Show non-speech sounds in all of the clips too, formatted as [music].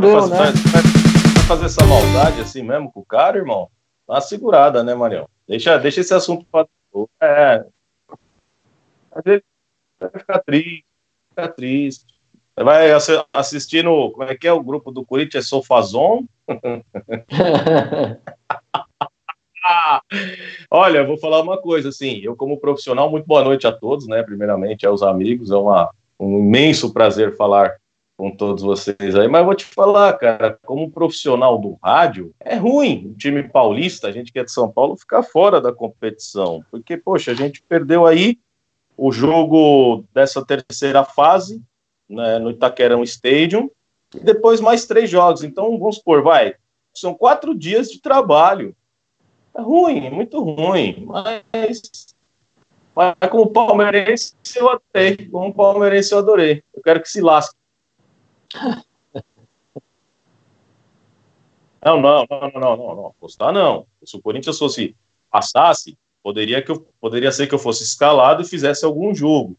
vai fazer, né? vai, vai fazer essa maldade assim mesmo com o cara, irmão? Dá uma segurada, né, Marião? Deixa, deixa esse assunto para. É. Vai ficar triste, ficar triste. Vai assistir no. Como é que é o grupo do Corinthians? É Sofazon? [laughs] [laughs] Olha, vou falar uma coisa, assim, eu como profissional, muito boa noite a todos, né, primeiramente aos amigos, é uma, um imenso prazer falar com todos vocês aí, mas vou te falar, cara, como profissional do rádio, é ruim o time paulista, a gente que é de São Paulo, ficar fora da competição, porque, poxa, a gente perdeu aí o jogo dessa terceira fase, né, no Itaquerão Stadium, e depois mais três jogos, então vamos supor, vai, são quatro dias de trabalho, é ruim, é muito ruim, mas, mas como palmeirense eu adorei, como palmeirense eu adorei, eu quero que se lasque [laughs] não, não, não, não, não, não, apostar não. Se o Corinthians fosse passasse, poderia que eu poderia ser que eu fosse escalado e fizesse algum jogo.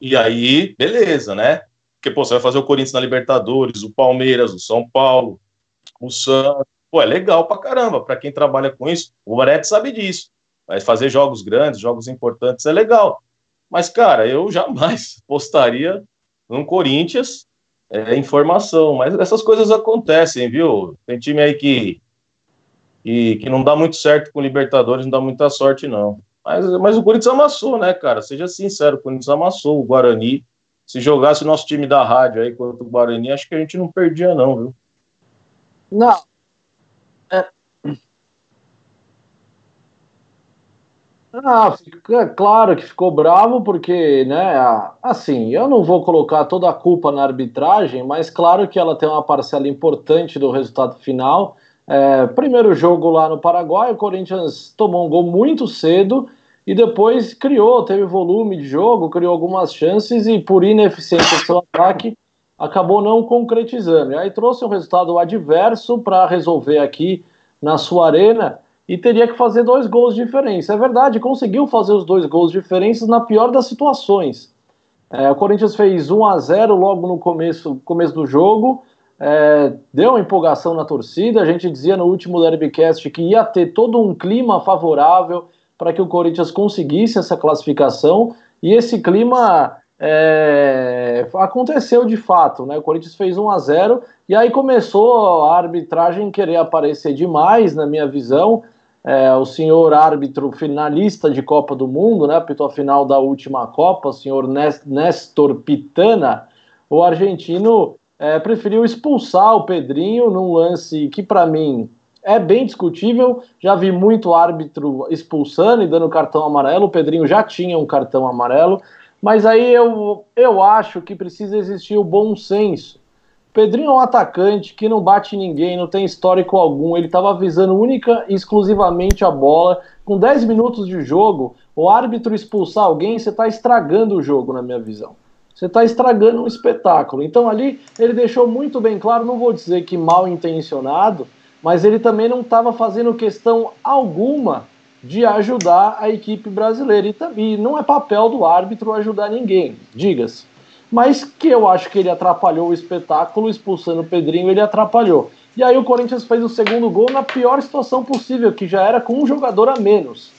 E aí, beleza, né? Porque pô, você vai fazer o Corinthians na Libertadores, o Palmeiras, o São Paulo, o Santos. Pô, é legal pra caramba. Para quem trabalha com isso, o Moretti sabe disso. Vai fazer jogos grandes, jogos importantes é legal. Mas, cara, eu jamais [laughs] postaria no Corinthians é, informação, mas essas coisas acontecem, viu? Tem time aí que, que, que não dá muito certo com o Libertadores, não dá muita sorte, não. Mas, mas o Corinthians amassou, né, cara? Seja sincero, o Corinthians amassou o Guarani. Se jogasse o nosso time da rádio aí contra o Guarani, acho que a gente não perdia, não, viu? Não, Ah, é claro que ficou bravo porque, né, assim, eu não vou colocar toda a culpa na arbitragem, mas claro que ela tem uma parcela importante do resultado final. É, primeiro jogo lá no Paraguai, o Corinthians tomou um gol muito cedo e depois criou, teve volume de jogo, criou algumas chances e por ineficiência do seu ataque acabou não concretizando. E aí trouxe um resultado adverso para resolver aqui na sua arena e teria que fazer dois gols de diferença. É verdade, conseguiu fazer os dois gols de diferença na pior das situações. É, o Corinthians fez 1 a 0 logo no começo, começo do jogo, é, deu uma empolgação na torcida. A gente dizia no último Derbycast que ia ter todo um clima favorável para que o Corinthians conseguisse essa classificação, e esse clima é, aconteceu de fato. Né? O Corinthians fez 1 a 0 e aí começou a arbitragem querer aparecer demais, na minha visão é, o senhor árbitro finalista de Copa do Mundo, né, apitou a final da última Copa, o senhor Néstor Pitana, o argentino é, preferiu expulsar o Pedrinho num lance que, para mim, é bem discutível. Já vi muito árbitro expulsando e dando cartão amarelo. O Pedrinho já tinha um cartão amarelo. Mas aí eu, eu acho que precisa existir o bom senso. Pedrinho é um atacante que não bate ninguém, não tem histórico algum. Ele estava visando única e exclusivamente a bola. Com 10 minutos de jogo, o árbitro expulsar alguém, você está estragando o jogo, na minha visão. Você está estragando um espetáculo. Então ali ele deixou muito bem claro, não vou dizer que mal intencionado, mas ele também não estava fazendo questão alguma de ajudar a equipe brasileira. E, e não é papel do árbitro ajudar ninguém, diga-se mas que eu acho que ele atrapalhou o espetáculo, expulsando o Pedrinho, ele atrapalhou. E aí o Corinthians fez o segundo gol na pior situação possível, que já era com um jogador a menos.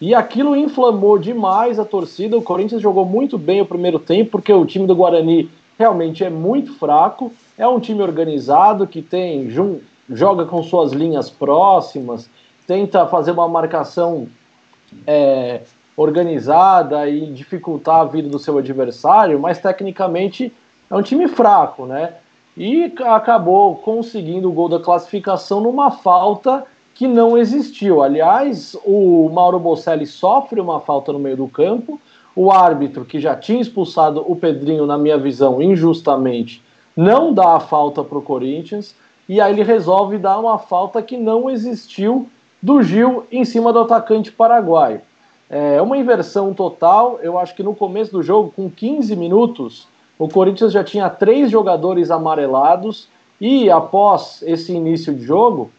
E aquilo inflamou demais a torcida. O Corinthians jogou muito bem o primeiro tempo, porque o time do Guarani realmente é muito fraco. É um time organizado que tem joga com suas linhas próximas, tenta fazer uma marcação é, organizada e dificultar a vida do seu adversário, mas tecnicamente é um time fraco, né? E acabou conseguindo o gol da classificação numa falta que não existiu. Aliás, o Mauro Bocelli sofre uma falta no meio do campo. O árbitro, que já tinha expulsado o Pedrinho, na minha visão, injustamente, não dá a falta para o Corinthians. E aí ele resolve dar uma falta que não existiu do Gil em cima do atacante paraguaio. É uma inversão total. Eu acho que no começo do jogo, com 15 minutos, o Corinthians já tinha três jogadores amarelados e após esse início de jogo,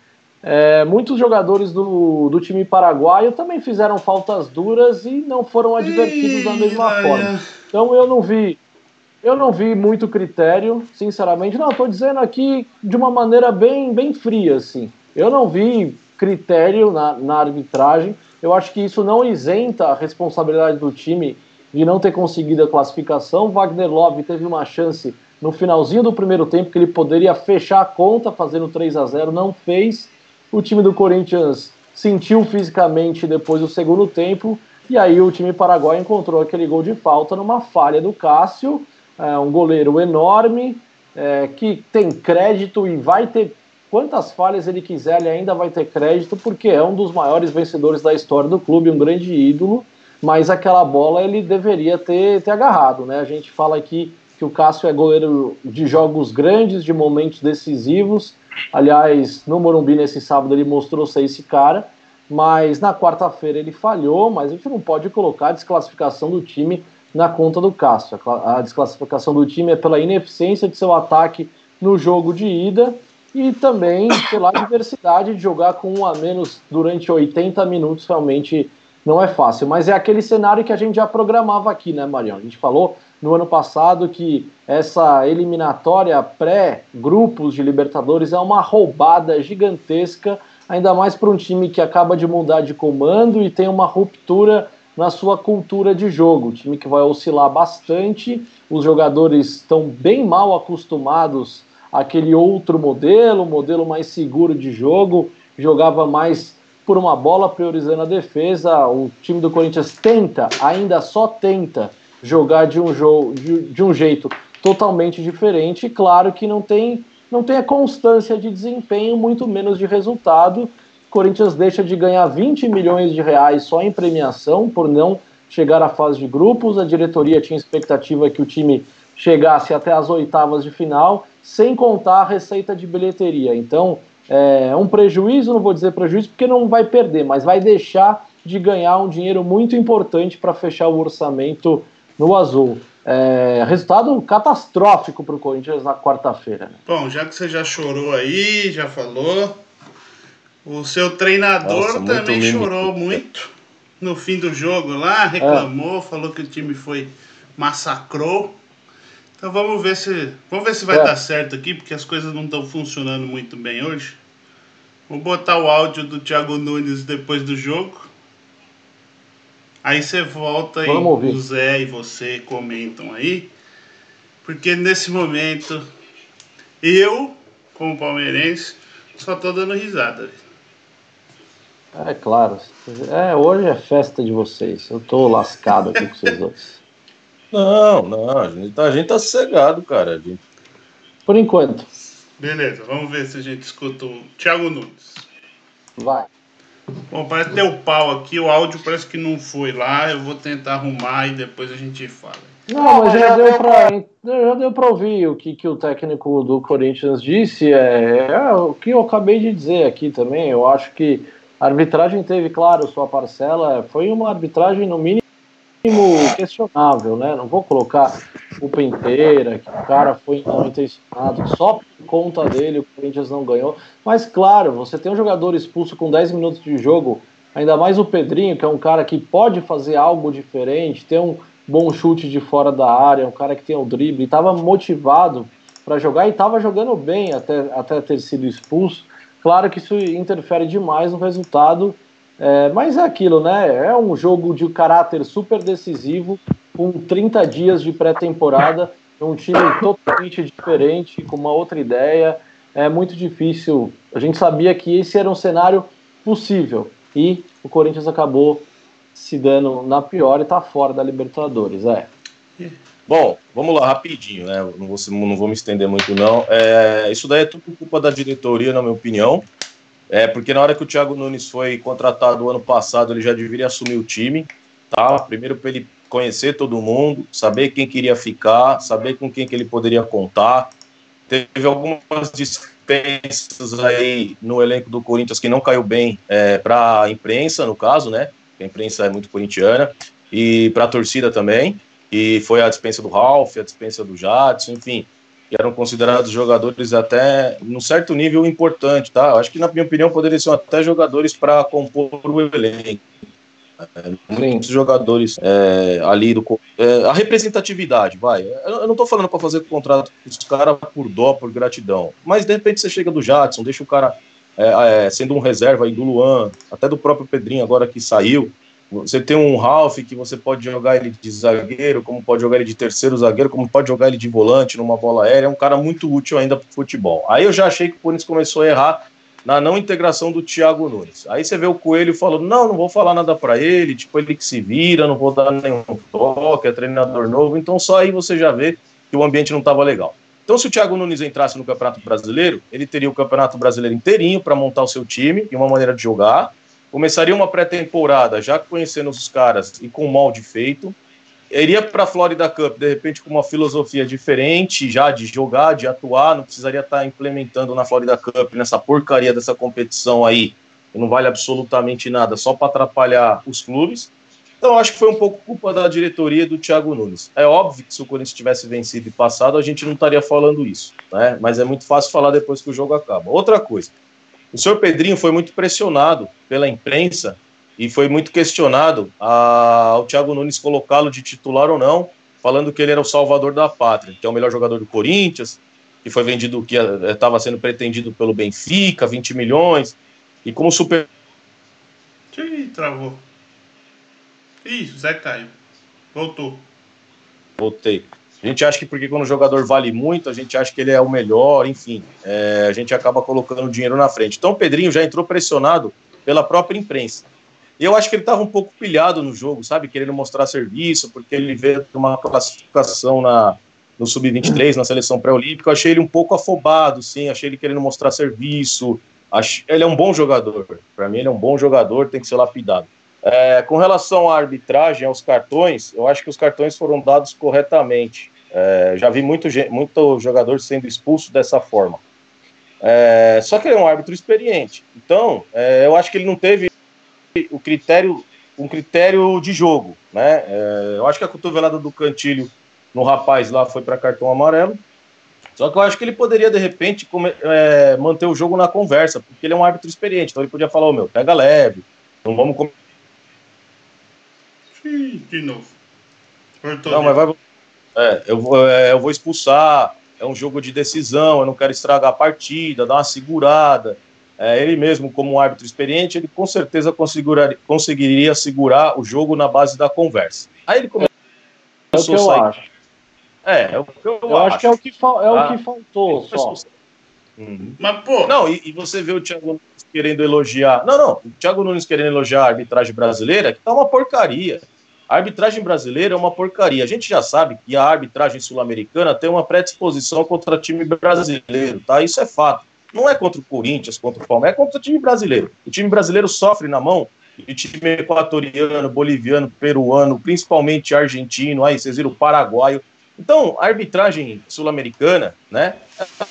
é, muitos jogadores do, do time paraguaio também fizeram faltas duras e não foram advertidos da mesma forma. Então eu não vi eu não vi muito critério, sinceramente. Não, estou dizendo aqui de uma maneira bem, bem fria, assim. Eu não vi critério na, na arbitragem. Eu acho que isso não isenta a responsabilidade do time de não ter conseguido a classificação. Wagner Love teve uma chance no finalzinho do primeiro tempo que ele poderia fechar a conta fazendo 3 a 0 não fez. O time do Corinthians sentiu fisicamente depois do segundo tempo e aí o time paraguaio encontrou aquele gol de falta numa falha do Cássio, é, um goleiro enorme é, que tem crédito e vai ter quantas falhas ele quiser, ele ainda vai ter crédito porque é um dos maiores vencedores da história do clube, um grande ídolo mas aquela bola ele deveria ter, ter agarrado, né? A gente fala aqui que o Cássio é goleiro de jogos grandes, de momentos decisivos. Aliás, no Morumbi nesse sábado ele mostrou ser esse cara, mas na quarta-feira ele falhou, mas a gente não pode colocar a desclassificação do time na conta do Cássio. A desclassificação do time é pela ineficiência de seu ataque no jogo de ida e também pela diversidade de jogar com um a menos durante 80 minutos realmente não é fácil, mas é aquele cenário que a gente já programava aqui, né, Marião? A gente falou no ano passado que essa eliminatória pré-grupos de Libertadores é uma roubada gigantesca, ainda mais para um time que acaba de mudar de comando e tem uma ruptura na sua cultura de jogo. Um time que vai oscilar bastante, os jogadores estão bem mal acostumados àquele outro modelo, modelo mais seguro de jogo, jogava mais por uma bola, priorizando a defesa. O time do Corinthians tenta, ainda só tenta, jogar de um, jogo, de, de um jeito totalmente diferente. E claro que não tem, não tem a constância de desempenho, muito menos de resultado. Corinthians deixa de ganhar 20 milhões de reais só em premiação por não chegar à fase de grupos. A diretoria tinha expectativa que o time chegasse até as oitavas de final, sem contar a receita de bilheteria. Então, é, um prejuízo, não vou dizer prejuízo, porque não vai perder, mas vai deixar de ganhar um dinheiro muito importante para fechar o orçamento no azul. É, resultado catastrófico para o Corinthians na quarta-feira. Né? Bom, já que você já chorou aí, já falou, o seu treinador Nossa, também chorou muito no fim do jogo lá, reclamou, é. falou que o time foi massacrou. Então vamos ver se vamos ver se vai é. dar certo aqui, porque as coisas não estão funcionando muito bem hoje. Vou botar o áudio do Thiago Nunes depois do jogo. Aí você volta Vamos e ouvir. o Zé e você comentam aí. Porque nesse momento, eu, como palmeirense, só tô dando risada. É claro. É, hoje é festa de vocês. Eu tô lascado aqui com vocês dois. Não, não, a gente tá, a gente tá sossegado, cara. Gente... Por enquanto. Beleza, vamos ver se a gente escuta o Thiago Nunes. Vai. Bom, parece ter o pau aqui, o áudio parece que não foi lá, eu vou tentar arrumar e depois a gente fala. Não, mas já deu para já deu para ouvir o que, que o técnico do Corinthians disse, é, é, o que eu acabei de dizer aqui também, eu acho que a arbitragem teve, claro, sua parcela, foi uma arbitragem no mínimo questionável, né? Não vou colocar o inteira, que o cara foi não intencionado, só por conta dele o Corinthians não ganhou. Mas claro, você tem um jogador expulso com 10 minutos de jogo, ainda mais o Pedrinho, que é um cara que pode fazer algo diferente, ter um bom chute de fora da área, um cara que tem o drible, estava motivado para jogar e estava jogando bem até, até ter sido expulso. Claro que isso interfere demais no resultado é, mas é aquilo, né? É um jogo de caráter super decisivo, com 30 dias de pré-temporada, um time totalmente diferente, com uma outra ideia. É muito difícil. A gente sabia que esse era um cenário possível e o Corinthians acabou se dando na pior e está fora da Libertadores. É. Bom, vamos lá, rapidinho, né? Não vou, não vou me estender muito, não. É, isso daí é tudo culpa da diretoria, na minha opinião. É, porque na hora que o Thiago Nunes foi contratado ano passado, ele já deveria assumir o time, tá? Primeiro para ele conhecer todo mundo, saber quem queria ficar, saber com quem que ele poderia contar. Teve algumas dispensas aí no elenco do Corinthians que não caiu bem é, para a imprensa, no caso, né? A imprensa é muito corintiana, e para a torcida também. E foi a dispensa do Ralf, a dispensa do Jadson, enfim que eram considerados jogadores até num certo nível importante, tá? Acho que, na minha opinião, poderiam ser até jogadores para compor o elenco. É, muitos Sim. jogadores é, ali do. É, a representatividade, vai. Eu não tô falando para fazer contrato com os caras por dó, por gratidão. Mas de repente você chega do Jadson, deixa o cara é, é, sendo um reserva aí do Luan, até do próprio Pedrinho agora que saiu. Você tem um Ralph que você pode jogar ele de zagueiro, como pode jogar ele de terceiro zagueiro, como pode jogar ele de volante numa bola aérea. É um cara muito útil ainda para futebol. Aí eu já achei que o Corinthians começou a errar na não integração do Thiago Nunes. Aí você vê o Coelho falando: não, não vou falar nada para ele, tipo, ele que se vira, não vou dar nenhum toque, é treinador novo. Então só aí você já vê que o ambiente não estava legal. Então, se o Thiago Nunes entrasse no Campeonato Brasileiro, ele teria o Campeonato Brasileiro inteirinho para montar o seu time e uma maneira de jogar começaria uma pré-temporada já conhecendo os caras e com o molde feito, iria para a Florida Cup, de repente, com uma filosofia diferente já de jogar, de atuar, não precisaria estar tá implementando na Florida Cup, nessa porcaria dessa competição aí, que não vale absolutamente nada, só para atrapalhar os clubes. Então, acho que foi um pouco culpa da diretoria do Thiago Nunes. É óbvio que se o Corinthians tivesse vencido e passado, a gente não estaria falando isso, né? Mas é muito fácil falar depois que o jogo acaba. Outra coisa, o senhor Pedrinho foi muito pressionado pela imprensa e foi muito questionado ao Thiago Nunes colocá-lo de titular ou não, falando que ele era o salvador da pátria, que é o melhor jogador do Corinthians, que foi vendido, que estava sendo pretendido pelo Benfica, 20 milhões, e como super. Ih, travou. Ih, Zé caiu. Voltou. Voltei. A gente acha que porque quando o jogador vale muito, a gente acha que ele é o melhor, enfim, é, a gente acaba colocando dinheiro na frente. Então o Pedrinho já entrou pressionado pela própria imprensa. Eu acho que ele estava um pouco pilhado no jogo, sabe? Querendo mostrar serviço, porque ele veio uma classificação na, no Sub-23, na seleção pré-olímpica. Eu achei ele um pouco afobado, sim. Achei ele querendo mostrar serviço. Acho, ele é um bom jogador. Para mim, ele é um bom jogador, tem que ser lapidado. É, com relação à arbitragem, aos cartões, eu acho que os cartões foram dados corretamente. É, já vi muito, muito jogador sendo expulso dessa forma. É, só que ele é um árbitro experiente. Então, é, eu acho que ele não teve o critério, um critério de jogo. Né? É, eu acho que a cotovelada do Cantilho no rapaz lá foi para cartão amarelo. Só que eu acho que ele poderia, de repente, é, manter o jogo na conversa, porque ele é um árbitro experiente. Então ele podia falar: oh, meu, pega leve, não vamos. De novo. Não, mas vai. É, eu, vou, é, eu vou expulsar, é um jogo de decisão, eu não quero estragar a partida, dar uma segurada. É, ele mesmo, como um árbitro experiente, ele com certeza conseguiria segurar o jogo na base da conversa. Aí ele começou é o que eu sair... acho. É, é o que eu, eu acho. acho. que é o que, fa... é o que faltou só. Uhum. Mas, pô. Não, e, e, você vê o Thiago Nunes querendo elogiar. Não, não. O Thiago Nunes querendo elogiar a arbitragem brasileira, que tá uma porcaria. A arbitragem brasileira é uma porcaria. A gente já sabe que a arbitragem sul-americana tem uma predisposição contra time brasileiro, tá? Isso é fato. Não é contra o Corinthians, contra o Palmeiras, é contra o time brasileiro. O time brasileiro sofre na mão e o time equatoriano, boliviano, peruano, principalmente argentino, aí vocês viram o paraguaio. Então, a arbitragem sul-americana, né,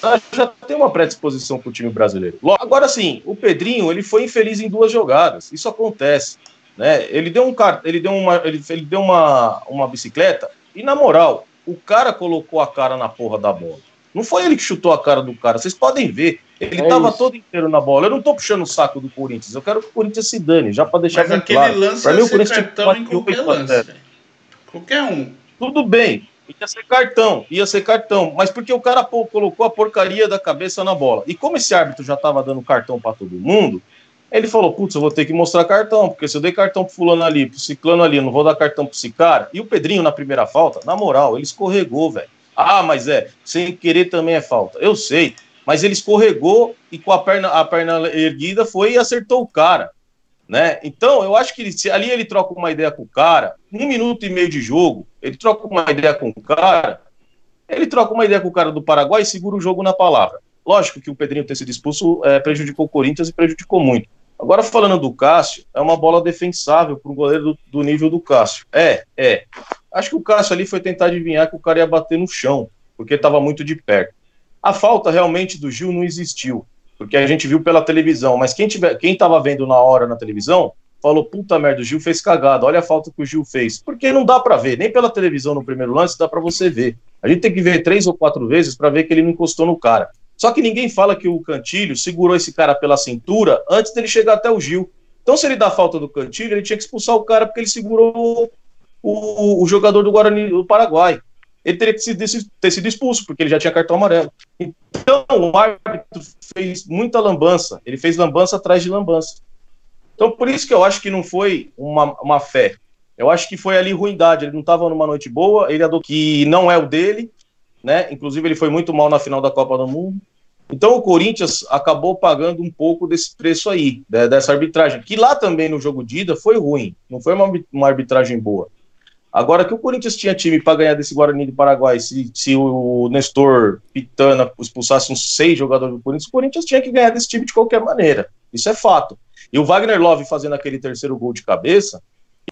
ela já tem uma predisposição para o time brasileiro. Agora sim, o Pedrinho, ele foi infeliz em duas jogadas. Isso acontece. Né? Ele deu um ele deu uma, ele, ele deu uma, uma bicicleta e na moral, o cara colocou a cara na porra da bola. Não foi ele que chutou a cara do cara. Vocês podem ver. Ele estava é todo inteiro na bola. Eu não estou puxando o saco do Corinthians. Eu quero que o Corinthians se dane, já para deixar Mas bem claro. Lance pra mim, o Corinthians cartão em qualquer lance. Qualquer um. Tudo bem. Ia ser cartão, ia ser cartão. Mas porque o cara pô, colocou a porcaria da cabeça na bola. E como esse árbitro já estava dando cartão para todo mundo, ele falou: Putz, eu vou ter que mostrar cartão, porque se eu dei cartão pro fulano ali, pro ciclano ali, eu não vou dar cartão pro esse cara. E o Pedrinho, na primeira falta, na moral, ele escorregou, velho. Ah, mas é, sem querer também é falta. Eu sei, mas ele escorregou e com a perna, a perna erguida foi e acertou o cara. Né? Então, eu acho que se ali ele troca uma ideia com o cara, um minuto e meio de jogo, ele troca uma ideia com o cara, ele troca uma ideia com o cara do Paraguai e segura o jogo na palavra. Lógico que o Pedrinho ter sido expulso é, prejudicou o Corinthians e prejudicou muito. Agora, falando do Cássio, é uma bola defensável para um goleiro do, do, nível do Cássio. É, é. Acho que o Cássio ali foi tentar adivinhar que o cara ia bater no chão, porque estava muito de perto. A falta realmente do Gil não existiu, porque a gente viu pela televisão, mas quem quem estava vendo na hora na televisão falou: puta merda, o Gil fez cagada, olha a falta que o Gil fez. Porque não dá para ver, nem pela televisão no primeiro lance dá para você ver. A gente tem que ver três ou quatro vezes para ver que ele não encostou no cara. Só que ninguém fala que o Cantilho segurou esse cara pela cintura antes dele chegar até o Gil. Então se ele dá falta do Cantilho, ele tinha que expulsar o cara porque ele segurou o, o jogador do Guarani do Paraguai. Ele teria que ter sido expulso, porque ele já tinha cartão amarelo. Então, o árbitro fez muita lambança. Ele fez lambança atrás de lambança. Então, por isso que eu acho que não foi uma, uma fé. Eu acho que foi ali ruindade. Ele não estava numa noite boa, ele que não é o dele, né? Inclusive, ele foi muito mal na final da Copa do Mundo. Então o Corinthians acabou pagando um pouco desse preço aí, né, dessa arbitragem, que lá também no jogo de ida foi ruim, não foi uma, uma arbitragem boa. Agora que o Corinthians tinha time para ganhar desse Guarani do Paraguai, se, se o Nestor Pitana expulsasse uns seis jogadores do Corinthians, o Corinthians tinha que ganhar desse time de qualquer maneira. Isso é fato. E o Wagner Love fazendo aquele terceiro gol de cabeça,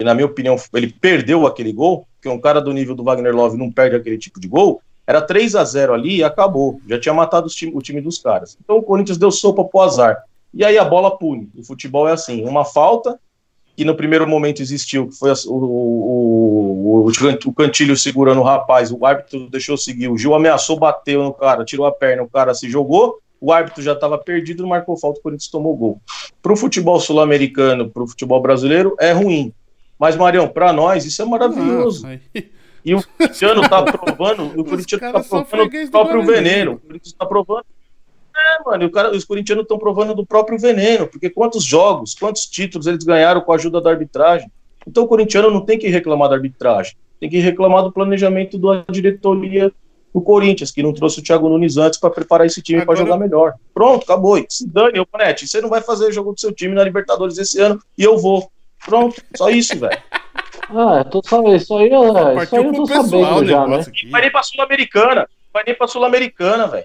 e na minha opinião ele perdeu aquele gol, porque um cara do nível do Wagner Love não perde aquele tipo de gol, era 3 a 0 ali e acabou. Já tinha matado time, o time dos caras. Então o Corinthians deu sopa pro azar. E aí a bola pune. O futebol é assim: uma falta, que no primeiro momento existiu, que foi o, o, o, o Cantilho segurando o rapaz, o árbitro deixou seguir, o Gil ameaçou, bateu no cara, tirou a perna, o cara se jogou, o árbitro já estava perdido, marcou falta, o Corinthians tomou gol. Para o futebol sul-americano, para o futebol brasileiro, é ruim. Mas, Marião, para nós, isso é maravilhoso. Ah, e o Cristiano está provando, o Corinthians está provando o próprio veneno. O Corinthians está provando. É, mano, o cara, os corintianos estão provando do próprio veneno, porque quantos jogos, quantos títulos eles ganharam com a ajuda da arbitragem? Então o corintiano não tem que reclamar da arbitragem, tem que reclamar do planejamento da diretoria do Corinthians, que não trouxe o Thiago Nunes antes para preparar esse time para jogar melhor. Pronto, acabou. Se dane, Panete, você não vai fazer jogo do seu time na Libertadores esse ano e eu vou. Pronto, só isso, velho. Ah, tô sabendo. Isso aí, é, isso aí eu tô sabendo já, né? Aqui. Vai nem pra Sul-Americana. Vai nem pra Sul-Americana, velho.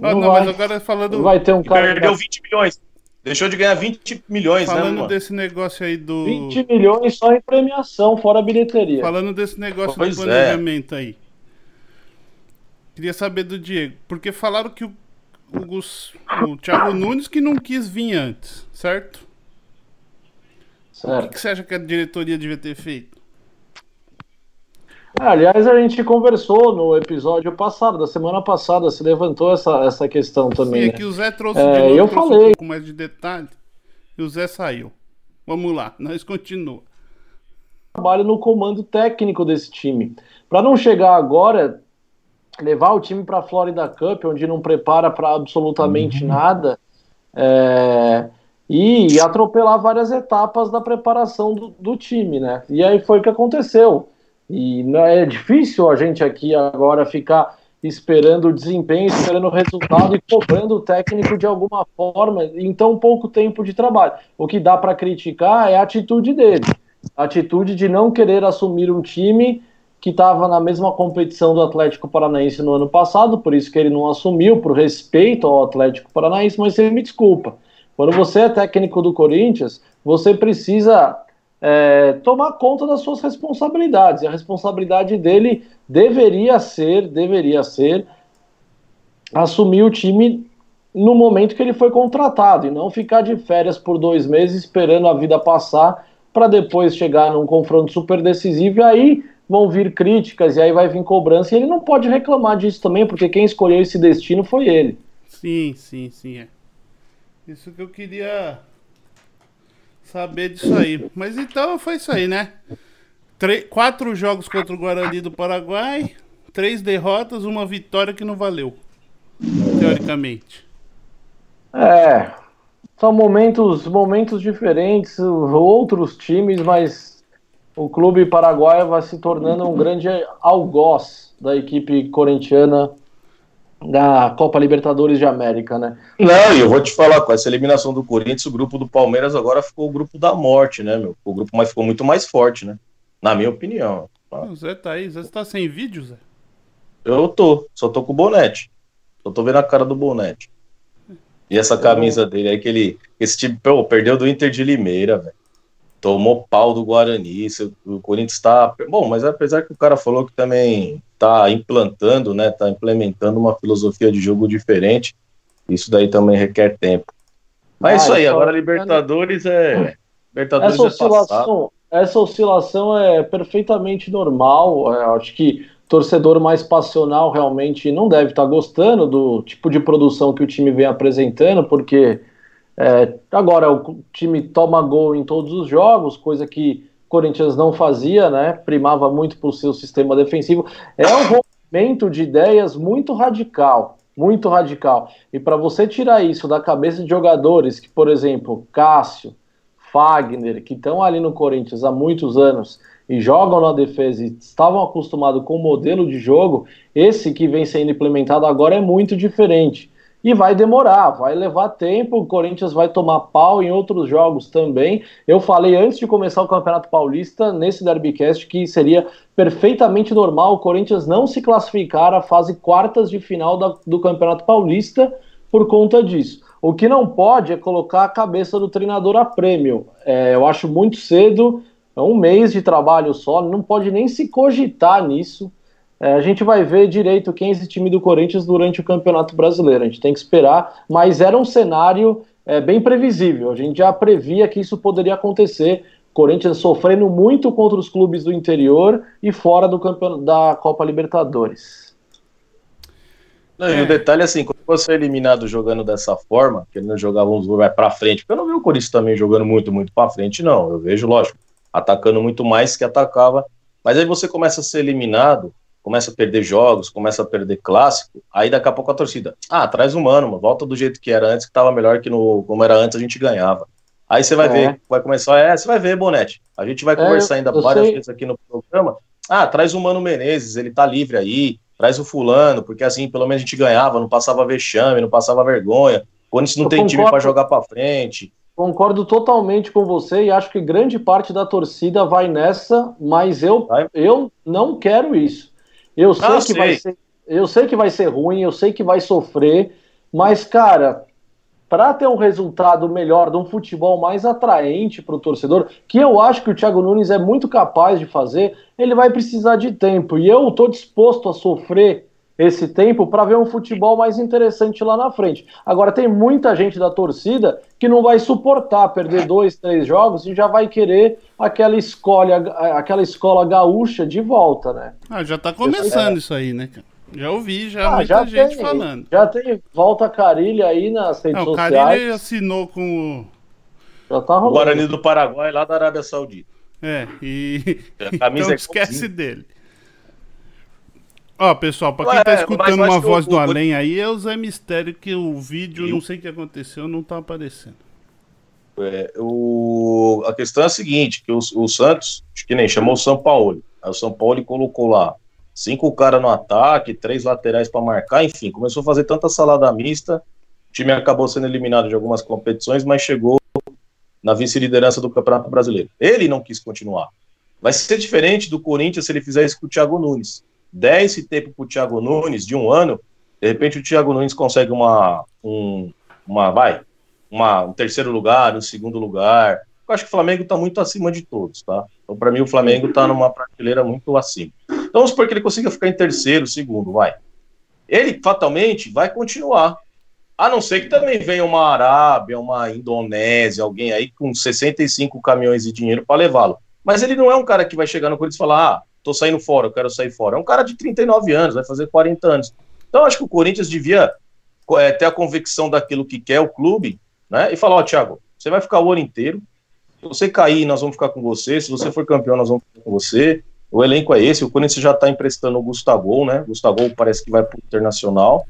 Ah, não, não vai. mas agora falando. Vai ter um cara. Perdeu 20 milhões. Deixou de ganhar 20 milhões, Falando né, Falando desse negócio aí do. 20 milhões só em premiação, fora bilheteria. Falando desse negócio pois do é. planejamento é. aí. Queria saber do Diego. Porque falaram que o, o, o Thiago Nunes que não quis vir antes, certo? Certo. O que, que você acha que a diretoria devia ter feito? Ah, aliás, a gente conversou no episódio passado, da semana passada, se levantou essa, essa questão também. Sim, é que o Zé trouxe, é, novo, eu trouxe falei. um pouco mais de detalhe e o Zé saiu. Vamos lá, [laughs] nós continuamos. Trabalho no comando técnico desse time. Para não chegar agora, levar o time para a Florida Cup, onde não prepara para absolutamente uhum. nada, é, e atropelar várias etapas da preparação do, do, time, né? E aí foi o que aconteceu. E é difícil a gente aqui agora ficar esperando o desempenho, esperando o resultado e cobrando o técnico de alguma forma em tão pouco tempo de trabalho. O que dá para criticar é a atitude dele, a atitude de não querer assumir um time que estava na mesma competição do Atlético Paranaense no ano passado, por isso que ele não assumiu, por respeito ao Atlético Paranaense, mas você me desculpa quando você é técnico do Corinthians, você precisa é, tomar conta das suas responsabilidades. E a responsabilidade dele deveria ser, deveria ser assumir o time no momento que ele foi contratado e não ficar de férias por dois meses esperando a vida passar para depois chegar num confronto super decisivo e aí vão vir críticas e aí vai vir cobrança e ele não pode reclamar disso também porque quem escolheu esse destino foi ele. Sim, sim, sim. É. Isso que eu queria saber disso aí. Mas então foi isso aí, né? Tre quatro jogos contra o Guarani do Paraguai, três derrotas, uma vitória que não valeu. Teoricamente. É. São momentos, momentos diferentes, outros times, mas o clube paraguaio vai se tornando um grande algoz da equipe corintiana da Copa Libertadores de América, né? Não, e eu vou te falar, com essa eliminação do Corinthians, o grupo do Palmeiras agora ficou o grupo da morte, né, meu? O grupo mais, ficou muito mais forte, né? Na minha opinião. O Zé tá aí, Zé tá sem vídeo, Zé? Eu tô, só tô com o bonete. Só tô vendo a cara do bonete. E essa camisa dele aí que ele. Esse time pô, perdeu do Inter de Limeira, velho. Tomou pau do Guarani. O Corinthians tá. Bom, mas apesar que o cara falou que também está implantando, né, está implementando uma filosofia de jogo diferente. Isso daí também requer tempo. Mas é ah, isso aí, agora Libertadores é. Libertadores essa é oscilação, é essa oscilação é perfeitamente normal. É, acho que torcedor mais passional realmente não deve estar tá gostando do tipo de produção que o time vem apresentando, porque É, agora, o time toma gol em todos os jogos, coisa que Corinthians não fazia, né? Primava muito por seu sistema defensivo. É um rompimento de ideias muito radical, muito radical. E para você tirar isso da cabeça de jogadores que, por exemplo, Cássio, Fagner, que estão ali no Corinthians há muitos anos e jogam na defesa e estavam acostumados com o modelo de jogo, esse que vem sendo implementado agora é muito diferente. E vai demorar, vai levar tempo. O Corinthians vai tomar pau em outros jogos também. Eu falei antes de começar o Campeonato Paulista, nesse Derbycast, que seria perfeitamente normal o Corinthians não se classificar à fase quartas de final da, do Campeonato Paulista por conta disso. O que não pode é colocar a cabeça do treinador a prêmio. É, eu acho muito cedo, é um mês de trabalho só, não pode nem se cogitar nisso. É, a gente vai ver direito quem é esse time do Corinthians durante o Campeonato Brasileiro. A gente tem que esperar, mas era um cenário é, bem previsível. A gente já previa que isso poderia acontecer. Corinthians sofrendo muito contra os clubes do interior e fora do campeonato da Copa Libertadores. Não, é. E o detalhe é assim, quando você é eliminado jogando dessa forma, que ele não jogava uns vai para frente, porque eu não vi o Corinthians também jogando muito, muito para frente, não. Eu vejo, lógico, atacando muito mais que atacava. Mas aí você começa a ser eliminado, começa a perder jogos, começa a perder clássico, aí daqui a pouco a torcida, ah, traz o mano, mano, volta do jeito que era antes, que tava melhor que no, como era antes, a gente ganhava. Aí você vai é. ver, vai começar, é, você vai ver, Bonete, a gente vai é, conversar ainda várias sei. vezes aqui no programa, ah, traz o Mano Menezes, ele tá livre aí, traz o fulano, porque assim, pelo menos a gente ganhava, não passava vexame, não passava vergonha, quando isso não Eu tem concordo. time para jogar para frente. Concordo totalmente com você e acho que grande parte da torcida vai nessa, mas eu, vai. eu não quero isso. Eu sei ah, que sei. vai ser, eu sei que vai ser ruim, eu sei que vai sofrer, mas cara, para ter um resultado melhor, de um futebol mais atraente para o torcedor, que eu acho que o Thiago Nunes é muito capaz de fazer, ele vai precisar de tempo. E eu estou disposto a sofrer esse tempo para ver um futebol mais interessante lá na frente. Agora, tem muita gente da torcida que não vai suportar perder dois, três jogos e já vai querer aquela escola, aquela escola gaúcha de volta, né? Ah, já está começando isso aí, né, Já ouvi, já ah, muita já gente tem, falando. Já tem volta Carilha aí nas redes não, sociais. O Carilha assinou com o... Já tá rolando. Guarani do Paraguai, lá da Arábia Saudita. É, e... A camisa [laughs] então é esquece dele. Ó, pessoal, pra quem tá escutando uma voz do além aí, é o Zé Mistério, que o vídeo, não sei o que aconteceu, não tá aparecendo. É, o... A questão é a seguinte, que o, o Santos, acho que nem chamou o São Paulo. Aí o São Paulo colocou lá cinco caras no ataque, três laterais para marcar, enfim, começou a fazer tanta salada mista. O time acabou sendo eliminado de algumas competições, mas chegou na vice-liderança do Campeonato Brasileiro. Ele não quis continuar. Vai ser diferente do Corinthians se ele fizer isso com o Thiago Nunes der esse tempo para o Thiago Nunes de um ano, de repente o Thiago Nunes consegue uma, um, uma vai, uma, um terceiro lugar, um segundo lugar. Eu acho que o Flamengo está muito acima de todos, tá? Então, para mim, o Flamengo está numa prateleira muito acima. Então, vamos supor que ele consiga ficar em terceiro, segundo, vai. Ele, fatalmente, vai continuar. A não ser que também venha uma Arábia, uma Indonésia, alguém aí com 65 caminhões de dinheiro para levá-lo. Mas ele não é um cara que vai chegar no Corinthians e falar: ah, tô saindo fora, eu quero sair fora. É um cara de 39 anos, vai fazer 40 anos. Então, acho que o Corinthians devia é, ter a convicção daquilo que quer o clube, né? E falar, ó, Thiago, você vai ficar o ano inteiro. Se você cair, nós vamos ficar com você. Se você for campeão, nós vamos ficar com você. O elenco é esse. O Corinthians já está emprestando o Gustavo, né? Gustavo parece que vai para o Internacional.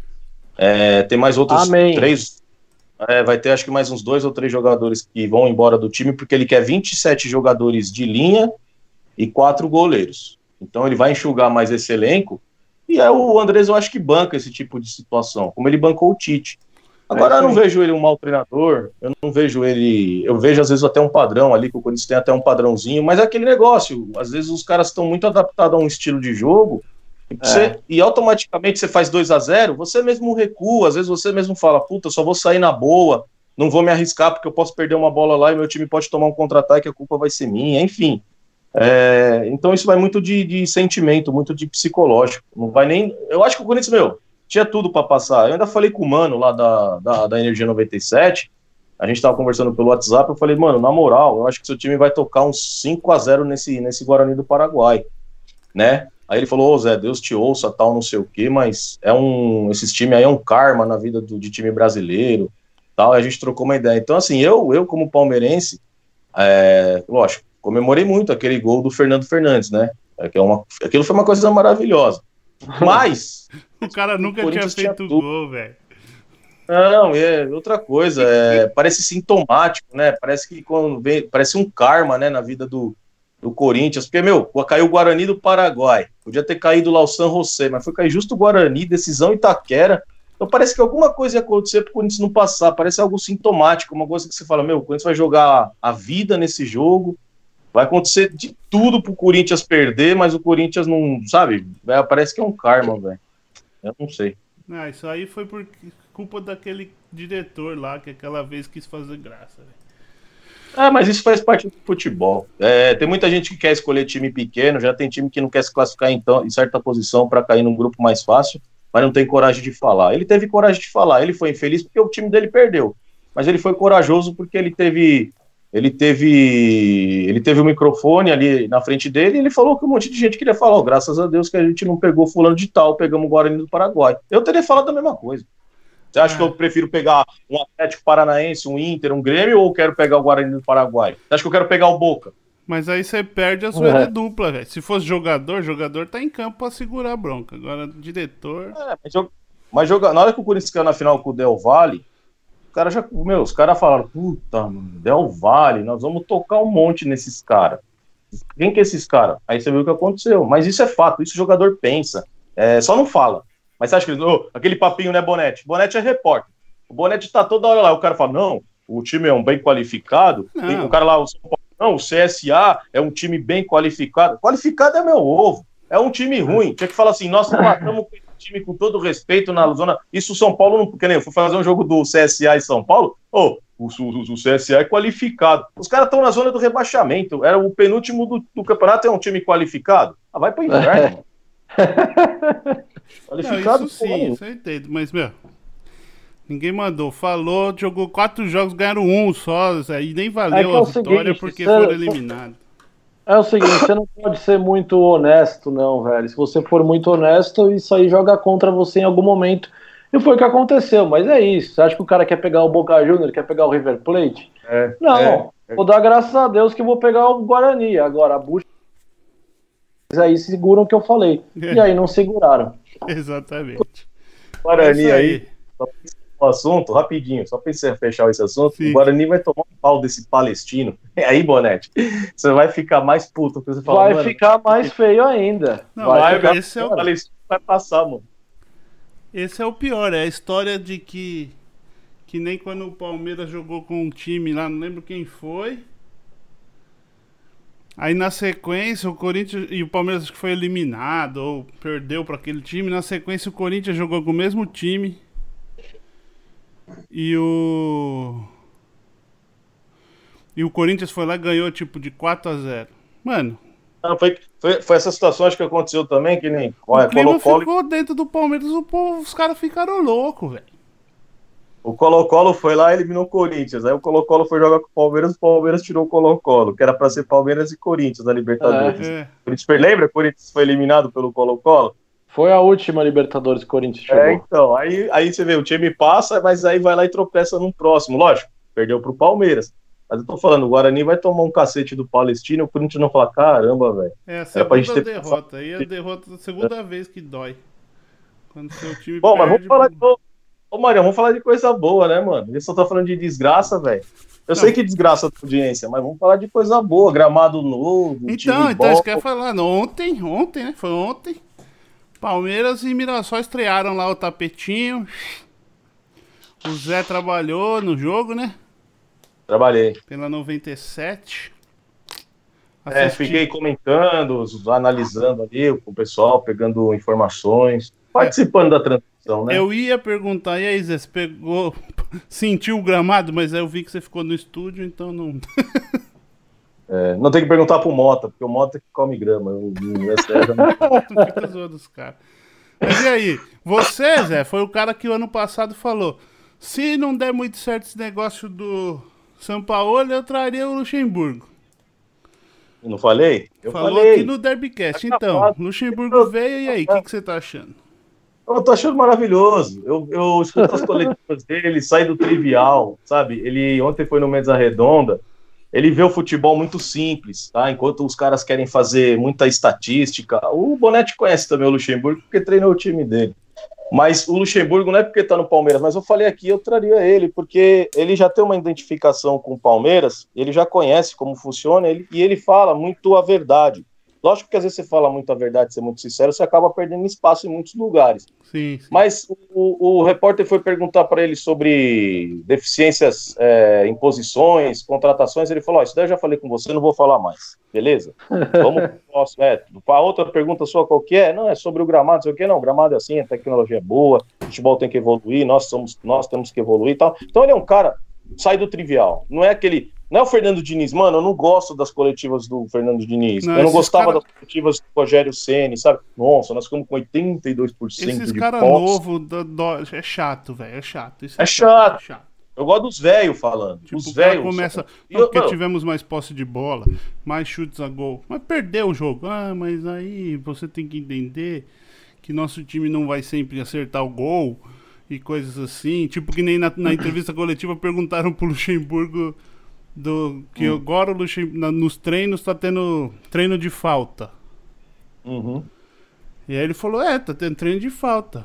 É, tem mais outros Amém. três. É, vai ter acho que mais uns dois ou três jogadores que vão embora do time, porque ele quer 27 jogadores de linha e quatro goleiros. Então ele vai enxugar mais esse elenco. E é o Andrés, eu acho que banca esse tipo de situação, como ele bancou o Tite. Agora é eu não vejo ele um mau treinador, eu não vejo ele. Eu vejo às vezes até um padrão ali, que o Corinthians tem até um padrãozinho, mas é aquele negócio. Às vezes os caras estão muito adaptados a um estilo de jogo, e, você, é. e automaticamente você faz 2 a 0 você mesmo recua, às vezes você mesmo fala, puta, só vou sair na boa, não vou me arriscar porque eu posso perder uma bola lá e meu time pode tomar um contra-ataque, a culpa vai ser minha, enfim. É, então isso vai muito de, de, sentimento, muito de psicológico. Não vai nem. Eu acho que o Corinthians, meu, tinha tudo para passar. Eu ainda falei com o mano lá da, da, da Energia 97. A gente tava conversando pelo WhatsApp. Eu falei, mano, na moral, eu acho que seu time vai tocar uns 5 a 0 nesse, nesse Guarani do Paraguai, né? Aí ele falou, ô Zé, Deus te ouça, tal, não sei o quê, mas é um. Esses times aí é um karma na vida do, de time brasileiro. tal, a gente trocou uma ideia. Então, assim, eu, eu como palmeirense, é, lógico, comemorei muito aquele gol do Fernando Fernandes, né? É, uma, aquilo foi uma coisa maravilhosa. Mas. [laughs] o cara nunca o tinha feito tinha gol, velho. Não, é outra coisa, é, parece sintomático, né? Parece que quando vem, parece um karma, né, na vida do, do Corinthians, porque, meu, caiu o Guarani do Paraguai, podia ter caído lá o San José, mas foi cair justo o Guarani, decisão Itaquera, então parece que alguma coisa ia acontecer para o Corinthians não passar, parece algo sintomático, uma coisa que você fala, meu, o Corinthians vai jogar a vida nesse jogo, vai acontecer de tudo para o Corinthians perder, mas o Corinthians não, sabe, é, parece que é um karma, velho, eu não sei. Ah, isso aí foi por culpa daquele diretor lá que aquela vez quis fazer graça. Véio. Ah, mas isso faz parte do futebol. É, tem muita gente que quer escolher time pequeno, já tem time que não quer se classificar então, em certa posição para cair num grupo mais fácil, mas não tem coragem de falar. Ele teve coragem de falar, ele foi infeliz porque o time dele perdeu, mas ele foi corajoso porque ele teve ele teve ele teve o microfone ali na frente dele e ele falou que um monte de gente queria falar, oh, graças a Deus que a gente não pegou fulano de tal, pegamos o Guarani do Paraguai. Eu teria falado a mesma coisa. Você acha é. que eu prefiro pegar um Atlético Paranaense, um Inter, um Grêmio ou quero pegar o Guarani do Paraguai? Você acha que eu quero pegar o Boca? Mas aí você perde a sua é. dupla, velho. Se fosse jogador, jogador tá em campo pra segurar a bronca. Agora, diretor. É, mas, mas joga... na hora que o Corinthians caiu na final com o Del Valle, cara já, meu, os caras falaram, puta, mano, Del Valle, nós vamos tocar um monte nesses caras. Quem que é esses caras? Aí você viu o que aconteceu. Mas isso é fato, isso o jogador pensa. É, só não fala. Mas você acha que oh, aquele papinho, né, Bonete? Bonete é repórter. O Bonete tá toda hora lá. O cara fala, não, o time é um bem qualificado. Não. Tem o cara lá, o São Paulo, não, o CSA é um time bem qualificado. Qualificado é meu ovo. É um time ruim. Tinha que falar assim, nós matamos com time com todo respeito na zona. Isso o São Paulo não. Porque nem eu fui fazer um jogo do CSA em São Paulo. Ô, oh, o, o, o, CSA é qualificado. Os caras estão na zona do rebaixamento. Era o penúltimo do, do, campeonato, é um time qualificado. Ah, vai pro inferno. [laughs] qualificado, não, isso sim, isso eu entendo. Mas, meu. Ninguém mandou. Falou, jogou quatro jogos, ganharam um só. E nem valeu é, é a vitória seguinte, porque foram eliminados. É o seguinte, você não pode ser muito honesto, não, velho. Se você for muito honesto, isso aí joga contra você em algum momento. E foi o que aconteceu, mas é isso. Você acha que o cara quer pegar o Boca Juniors, quer pegar o River Plate? É, não, é, é. vou dar graças a Deus que vou pegar o Guarani. Agora, a bucha. Aí seguram o que eu falei. E aí não seguraram. [laughs] Exatamente. Guarani é aí. aí o assunto, rapidinho, só para fechar esse assunto, Sim. o Guarani vai tomar um pau desse palestino. [laughs] E aí, Bonete, você vai ficar mais puto. Você fala, vai ficar mais feio ainda. Não, vai, vai esse é o palestino vai passar, mano. Esse é o pior, é a história de que que nem quando o Palmeiras jogou com um time lá, não lembro quem foi. Aí na sequência o Corinthians e o Palmeiras acho que foi eliminado ou perdeu para aquele time. Na sequência o Corinthians jogou com o mesmo time e o. E o Corinthians foi lá e ganhou, tipo, de 4 a 0 Mano. Não, foi, foi, foi essa situação acho que aconteceu também, que nem. O é, clima Colo -Colo... ficou dentro do Palmeiras, o povo, os caras ficaram loucos, velho. O Colo-Colo foi lá e eliminou o Corinthians. Aí o Colo-Colo foi jogar com o Palmeiras, o Palmeiras tirou o Colo-Colo, que era para ser Palmeiras e Corinthians na Libertadores. É. É. Lembra? O Corinthians foi eliminado pelo Colo-Colo? Foi a última Libertadores que o Corinthians chegou. É, então, aí, aí você vê, o time passa, mas aí vai lá e tropeça num próximo. Lógico, perdeu pro Palmeiras. Mas eu tô falando, o Guarani vai tomar um cacete do Palestino e o Corinthians não falar, caramba, velho. É a segunda ter derrota. Aí a derrota a segunda é. vez que dói. Quando seu time Bom, perde, mas vamos falar de. Ô, Maria, vamos falar de coisa boa, né, mano? Eu só tô falando de desgraça, velho. Eu não. sei que desgraça a audiência, mas vamos falar de coisa boa, gramado novo. Então, então, isso quer falar. Ontem, ontem, né? Foi ontem. Palmeiras e Mirassol estrearam lá o tapetinho. O Zé trabalhou no jogo, né? Trabalhei. Pela 97. Assisti. É, fiquei comentando, analisando ali com o pessoal, pegando informações, participando é. da transmissão, né? Eu ia perguntar, e aí, Zé, você pegou, [laughs] sentiu o gramado, mas aí eu vi que você ficou no estúdio, então não. [laughs] É, não tem que perguntar pro Mota, porque o Mota é que come grama. Eu, eu, é [laughs] fica zoando os caras. Mas e aí? Você, Zé, foi o cara que o ano passado falou: se não der muito certo esse negócio do São Paulo, eu traria o Luxemburgo. Eu não falei? Eu Falou falei. aqui no Derbycast. Então, Luxemburgo veio e aí, o que, que você tá achando? Eu tô achando maravilhoso. Eu, eu escuto as coletivas dele, sai do trivial, sabe? Ele ontem foi no Mesa Redonda. Ele vê o futebol muito simples, tá? Enquanto os caras querem fazer muita estatística. O Bonetti conhece também o Luxemburgo, porque treinou o time dele. Mas o Luxemburgo não é porque está no Palmeiras, mas eu falei aqui, eu traria ele, porque ele já tem uma identificação com o Palmeiras, ele já conhece como funciona ele, e ele fala muito a verdade. Lógico que às vezes você fala muito a verdade, ser muito sincero, você acaba perdendo espaço em muitos lugares. Sim, sim. Mas o, o, repórter foi perguntar para ele sobre deficiências é, em posições, contratações. Ele falou: oh, Isso daí eu já falei com você, não vou falar mais. Beleza? [laughs] Vamos para é, a outra pergunta sua qual que é? Não, é sobre o gramado, não sei o que, não. O gramado é assim, a tecnologia é boa, o futebol tem que evoluir, nós, somos, nós temos que evoluir e tal. Então ele é um cara, sai do trivial. Não é aquele não é o Fernando Diniz, mano, eu não gosto das coletivas do Fernando Diniz. Não, eu não gostava cara... das coletivas do Rogério Ceni, sabe? Nossa, nós ficamos com 82% esses de cara novo do, do, é chato, velho, é chato. É, é chato. chato. Eu gosto dos velhos falando. Tipo, os velhos. começa. Não, porque eu, tivemos mais posse de bola, mais chutes a gol. Mas perdeu o jogo. Ah, mas aí você tem que entender que nosso time não vai sempre acertar o gol e coisas assim. Tipo, que nem na, na entrevista coletiva perguntaram pro Luxemburgo do que hum. agora o Luxemburgo, nos treinos tá tendo treino de falta. Uhum. E aí ele falou, é, tá tendo treino de falta.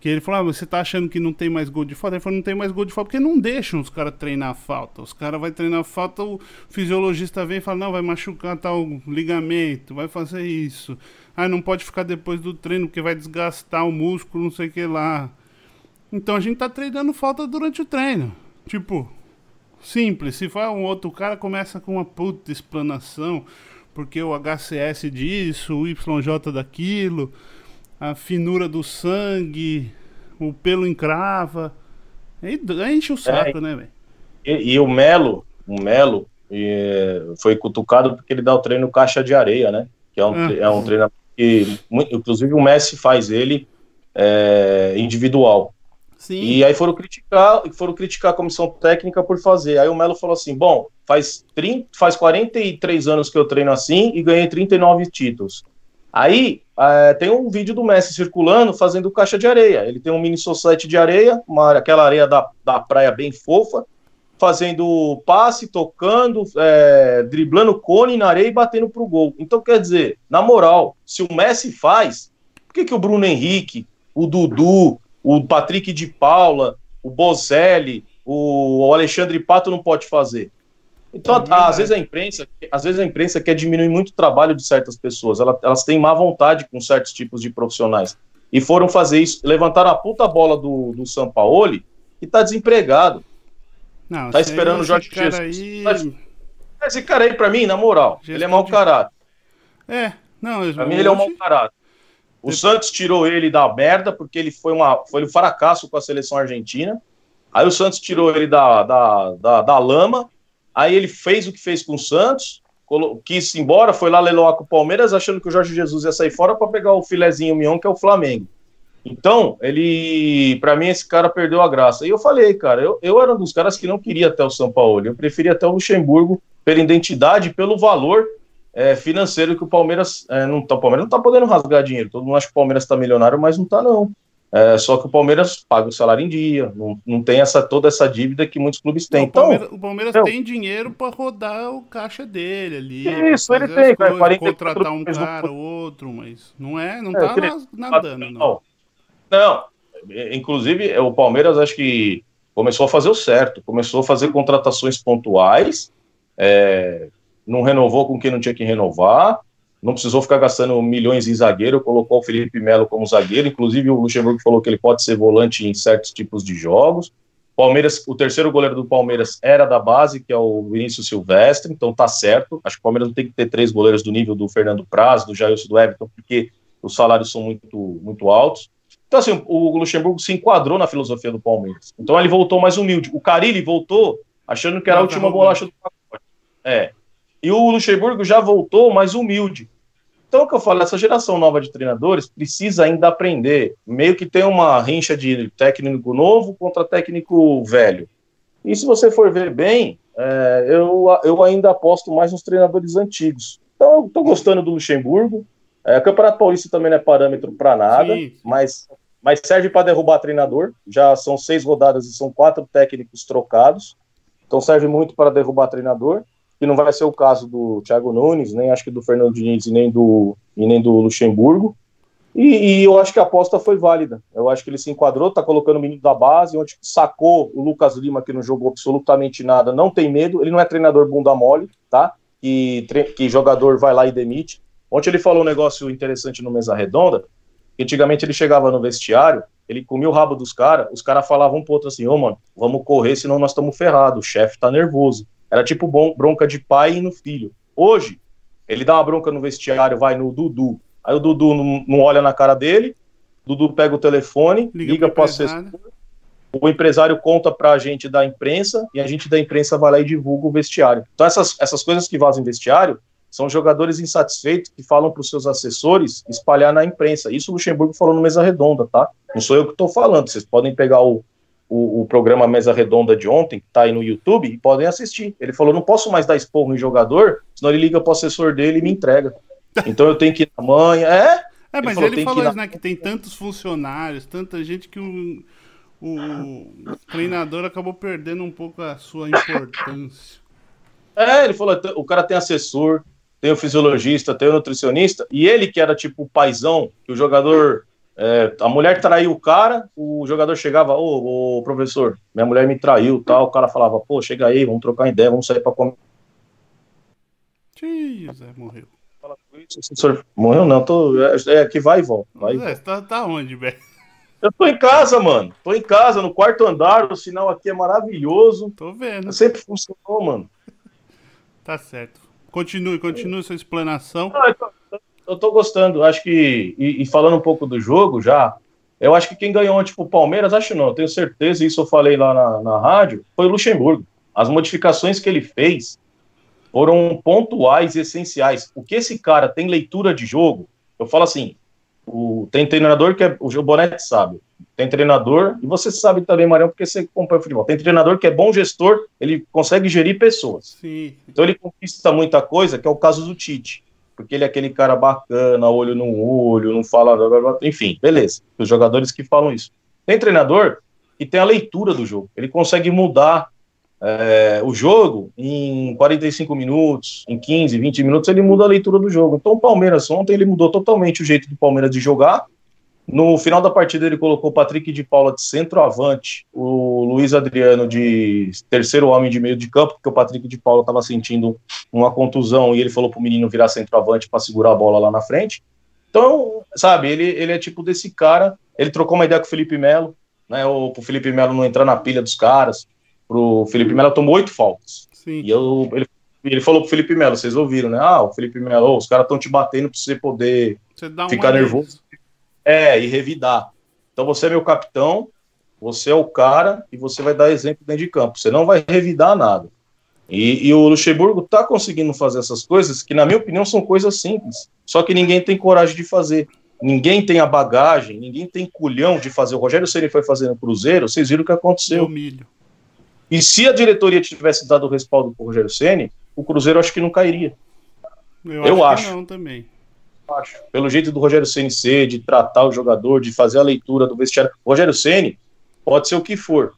Que ele falou, ah, você tá achando que não tem mais gol de falta? Ele falou, não tem mais gol de falta, porque não deixam os caras treinar falta. Os caras vão treinar falta, o fisiologista vem e fala, não, vai machucar tal ligamento, vai fazer isso. Ah, não pode ficar depois do treino, porque vai desgastar o músculo, não sei o que lá. Então a gente tá treinando falta durante o treino. Tipo, Simples. Se for um outro cara, começa com uma puta explanação, porque o HCS disso, o YJ daquilo, a finura do sangue, o pelo encrava. Aí enche o é, saco, é, né, velho? E, e, o Melo, o Melo e, foi cutucado porque ele dá o treino caixa de areia, né? Que é um, ah, é um treinamento que, inclusive, o Messi faz ele é, individual. Sim. E aí foram criticar, foram criticar a comissão técnica por fazer. Aí o Melo falou assim: bom, faz, 30, faz 43 anos que eu treino assim e ganhei 39 títulos. Aí é, tem um vídeo do Messi circulando fazendo caixa de areia. Ele tem um mini society de areia, uma, aquela areia da, da praia bem fofa, fazendo passe, tocando, é, driblando cone na areia e batendo pro gol. Então, quer dizer, na moral, se o Messi faz, por que, que o Bruno Henrique, o Dudu, o Patrick de Paula, o Bozelli, o Alexandre Pato não pode fazer. Então, é às vezes a imprensa, às vezes a imprensa quer diminuir muito o trabalho de certas pessoas. Elas, elas têm má vontade com certos tipos de profissionais. E foram fazer isso, levantaram a puta bola do, do Sampaoli e tá desempregado. Não, tá esperando o Jorge Jesus. Aí... Esse cara aí, pra mim, na moral, ele é mau caráter. É, não, pra mim ele é um mau caráter. O Santos tirou ele da merda porque ele foi, uma, foi um fracasso com a seleção argentina. Aí o Santos tirou ele da, da, da, da lama. Aí ele fez o que fez com o Santos, quis ir embora, foi lá leiloar com o Palmeiras, achando que o Jorge Jesus ia sair fora para pegar o filezinho mion, que é o Flamengo. Então, ele, para mim, esse cara perdeu a graça. E eu falei, cara, eu, eu era um dos caras que não queria até o São Paulo, eu preferia até o Luxemburgo pela identidade, pelo valor é, financeiro que o Palmeiras é, não tá. O Palmeiras não tá podendo rasgar dinheiro. Todo mundo acha que o Palmeiras está milionário, mas não tá, não. É, só que o Palmeiras paga o salário em dia, não, não tem essa, toda essa dívida que muitos clubes têm. Então, o Palmeiras, o Palmeiras tem dinheiro para rodar o caixa dele ali. Isso, ele tem, cara. 40 contratar um cara, ou outro, mas não é, não é, tá queria... nadando, não. não. Não, inclusive o Palmeiras acho que começou a fazer o certo, começou a fazer contratações pontuais, é, não renovou com quem não tinha que renovar, não precisou ficar gastando milhões em zagueiro, colocou o Felipe Melo como zagueiro, inclusive o Luxemburgo falou que ele pode ser volante em certos tipos de jogos. Palmeiras, o terceiro goleiro do Palmeiras era da base, que é o Vinícius Silvestre, então tá certo. Acho que o Palmeiras não tem que ter três goleiros do nível do Fernando Praz, do Jailson do Everton, porque os salários são muito, muito altos. Então, assim, o Luxemburgo se enquadrou na filosofia do Palmeiras. Então ele voltou mais humilde. O Carilli voltou achando que era a última bolacha do pacote. É. E o Luxemburgo já voltou mais humilde. Então, o que eu falo, essa geração nova de treinadores precisa ainda aprender. Meio que tem uma rincha de técnico novo contra técnico velho. E se você for ver bem, é, eu, eu ainda aposto mais nos treinadores antigos. Então, eu estou gostando do Luxemburgo. É, o Campeonato Paulista também não é parâmetro para nada, sim, sim. Mas, mas serve para derrubar treinador. Já são seis rodadas e são quatro técnicos trocados. Então serve muito para derrubar treinador, que não vai ser o caso do Thiago Nunes, nem acho que do Fernando Diniz e nem do, e nem do Luxemburgo. E, e, eu acho que a aposta foi válida. Eu acho que ele se enquadrou, tá colocando o menino da base, onde sacou o Lucas Lima, que não jogou absolutamente nada, não tem medo. Ele não é treinador bunda mole, tá? Que, que jogador vai lá e demite. Ontem ele falou um negócio interessante no Mesa Redonda. Que antigamente ele chegava no vestiário, ele comia o rabo dos caras, os caras falavam um pro outro assim: Ô, oh, mano, vamos correr, senão nós estamos ferrados, o chefe tá nervoso. Era tipo bom, bronca de pai e no filho. Hoje, ele dá uma bronca no vestiário, vai no Dudu, Aí o Dudu não, não olha na cara dele, o Dudu pega o telefone, liga, liga para o assessor, o empresário conta para a gente da imprensa e a gente da imprensa vai lá e divulga o vestiário. Então essas, essas coisas que vazam em vestiário são jogadores insatisfeitos que falam para os seus assessores espalhar na imprensa. Isso o Luxemburgo falou no Mesa Redonda, tá? Não sou eu que estou falando. Vocês podem pegar o, o, o, programa Mesa Redonda de ontem, que está aí no YouTube, e podem assistir. Ele falou: não posso mais dar esporro em jogador, senão ele liga para o assessor dele e me entrega. Então eu tenho que ir na manhã. É? É, mas ele falou, ele falou isso, na... né? Que tem tantos funcionários, tanta gente que o, o treinador acabou perdendo um pouco a sua importância. É, ele falou: o cara tem assessor, tem o fisiologista, tem o nutricionista, e ele que era tipo o paizão, que o jogador. É, a mulher traiu o cara, o jogador chegava, ô, ô professor, minha mulher me traiu tal. O cara falava, pô, chega aí, vamos trocar ideia, vamos sair pra comer. Tio, Zé morreu. Morreu não, tô, é, é que vai e volta. Vai é, tá, tá onde, velho? Eu tô em casa, mano. Tô em casa, no quarto andar, o sinal aqui é maravilhoso. Tô vendo. Sempre funcionou, mano. Tá certo. Continue, continue sua explanação. eu, tô, eu, tô, gostando. Acho que, e, e, falando um pouco do jogo já, eu acho que quem ganhou ontem pro Palmeiras, acho não, tenho certeza, isso eu falei lá na, na rádio, foi o Luxemburgo. As modificações que ele fez foram pontuais e essenciais. O que esse cara tem leitura de jogo, eu falo assim, o, tem treinador que é, o Bonetti sabe, tem treinador, e você sabe também, Marião, porque você acompanha futebol, tem treinador que é bom gestor, ele consegue gerir pessoas. Sim. Então ele conquista muita coisa, que é o caso do Tite, porque ele é aquele cara bacana, olho no olho, não fala, enfim, beleza, os jogadores que falam isso. Tem treinador que tem a leitura do jogo, ele consegue mudar é, o jogo em 45 minutos, em 15, 20 minutos, ele muda a leitura do jogo. Então o Palmeiras ontem ele mudou totalmente o jeito do Palmeiras de jogar. No final da partida ele colocou o Patrick de Paula de centroavante, o Luiz Adriano de terceiro homem de meio de campo, porque o Patrick de Paula estava sentindo uma contusão e ele falou para o menino virar centroavante para segurar a bola lá na frente. Então, sabe, ele, ele é tipo desse cara. Ele trocou uma ideia com o Felipe Melo, né? O, Felipe Melo não entrar na pilha dos caras pro Felipe Melo, tomou oito faltas. Sim. E eu, ele, ele falou pro Felipe Melo, vocês ouviram, né? Ah, o Felipe Melo, oh, os caras estão te batendo pra você poder você ficar nervoso. É, e revidar. Então você é meu capitão, você é o cara e você vai dar exemplo dentro de campo. Você não vai revidar nada. E, e, o Luxemburgo tá conseguindo fazer essas coisas que, na minha opinião, são coisas simples. Só que ninguém tem coragem de fazer. Ninguém tem a bagagem, ninguém tem culhão de fazer. O Rogério Ceni foi fazendo Cruzeiro, vocês viram o que aconteceu. milho. E se a diretoria tivesse dado o respaldo para o Rogério Ceni, o Cruzeiro acho que não cairia. Eu, Eu acho. acho. não também. Acho. Pelo jeito do Rogério Ceni ser, de tratar o jogador, de fazer a leitura do vestiário. O Rogério Ceni pode ser o que for,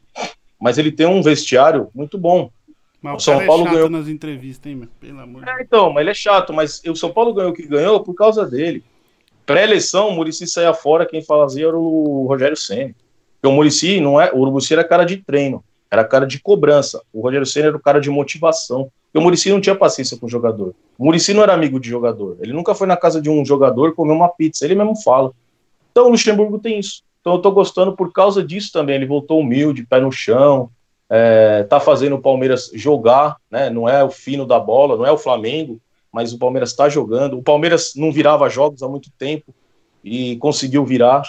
mas ele tem um vestiário muito bom. Mas o São é Paulo é ganhou nas entrevistas, hein, meu? Pelo amor é, então, mas ele é chato, mas o São Paulo ganhou o que ganhou por causa dele. Pré-eleição, o Murici saía fora, quem fazia era o Rogério Ceni. Porque o Murici não é, o Urubuci era cara de treino. Era cara de cobrança. O Rogério Senna era o cara de motivação. E o Murici não tinha paciência com o jogador. O Murici não era amigo de jogador. Ele nunca foi na casa de um jogador comer uma pizza. Ele mesmo fala. Então o Luxemburgo tem isso. Então eu tô gostando por causa disso também. Ele voltou humilde, pé no chão. É, tá fazendo o Palmeiras jogar, né? Não é o fino da bola, não é o Flamengo, mas o Palmeiras está jogando. O Palmeiras não virava jogos há muito tempo e conseguiu virar.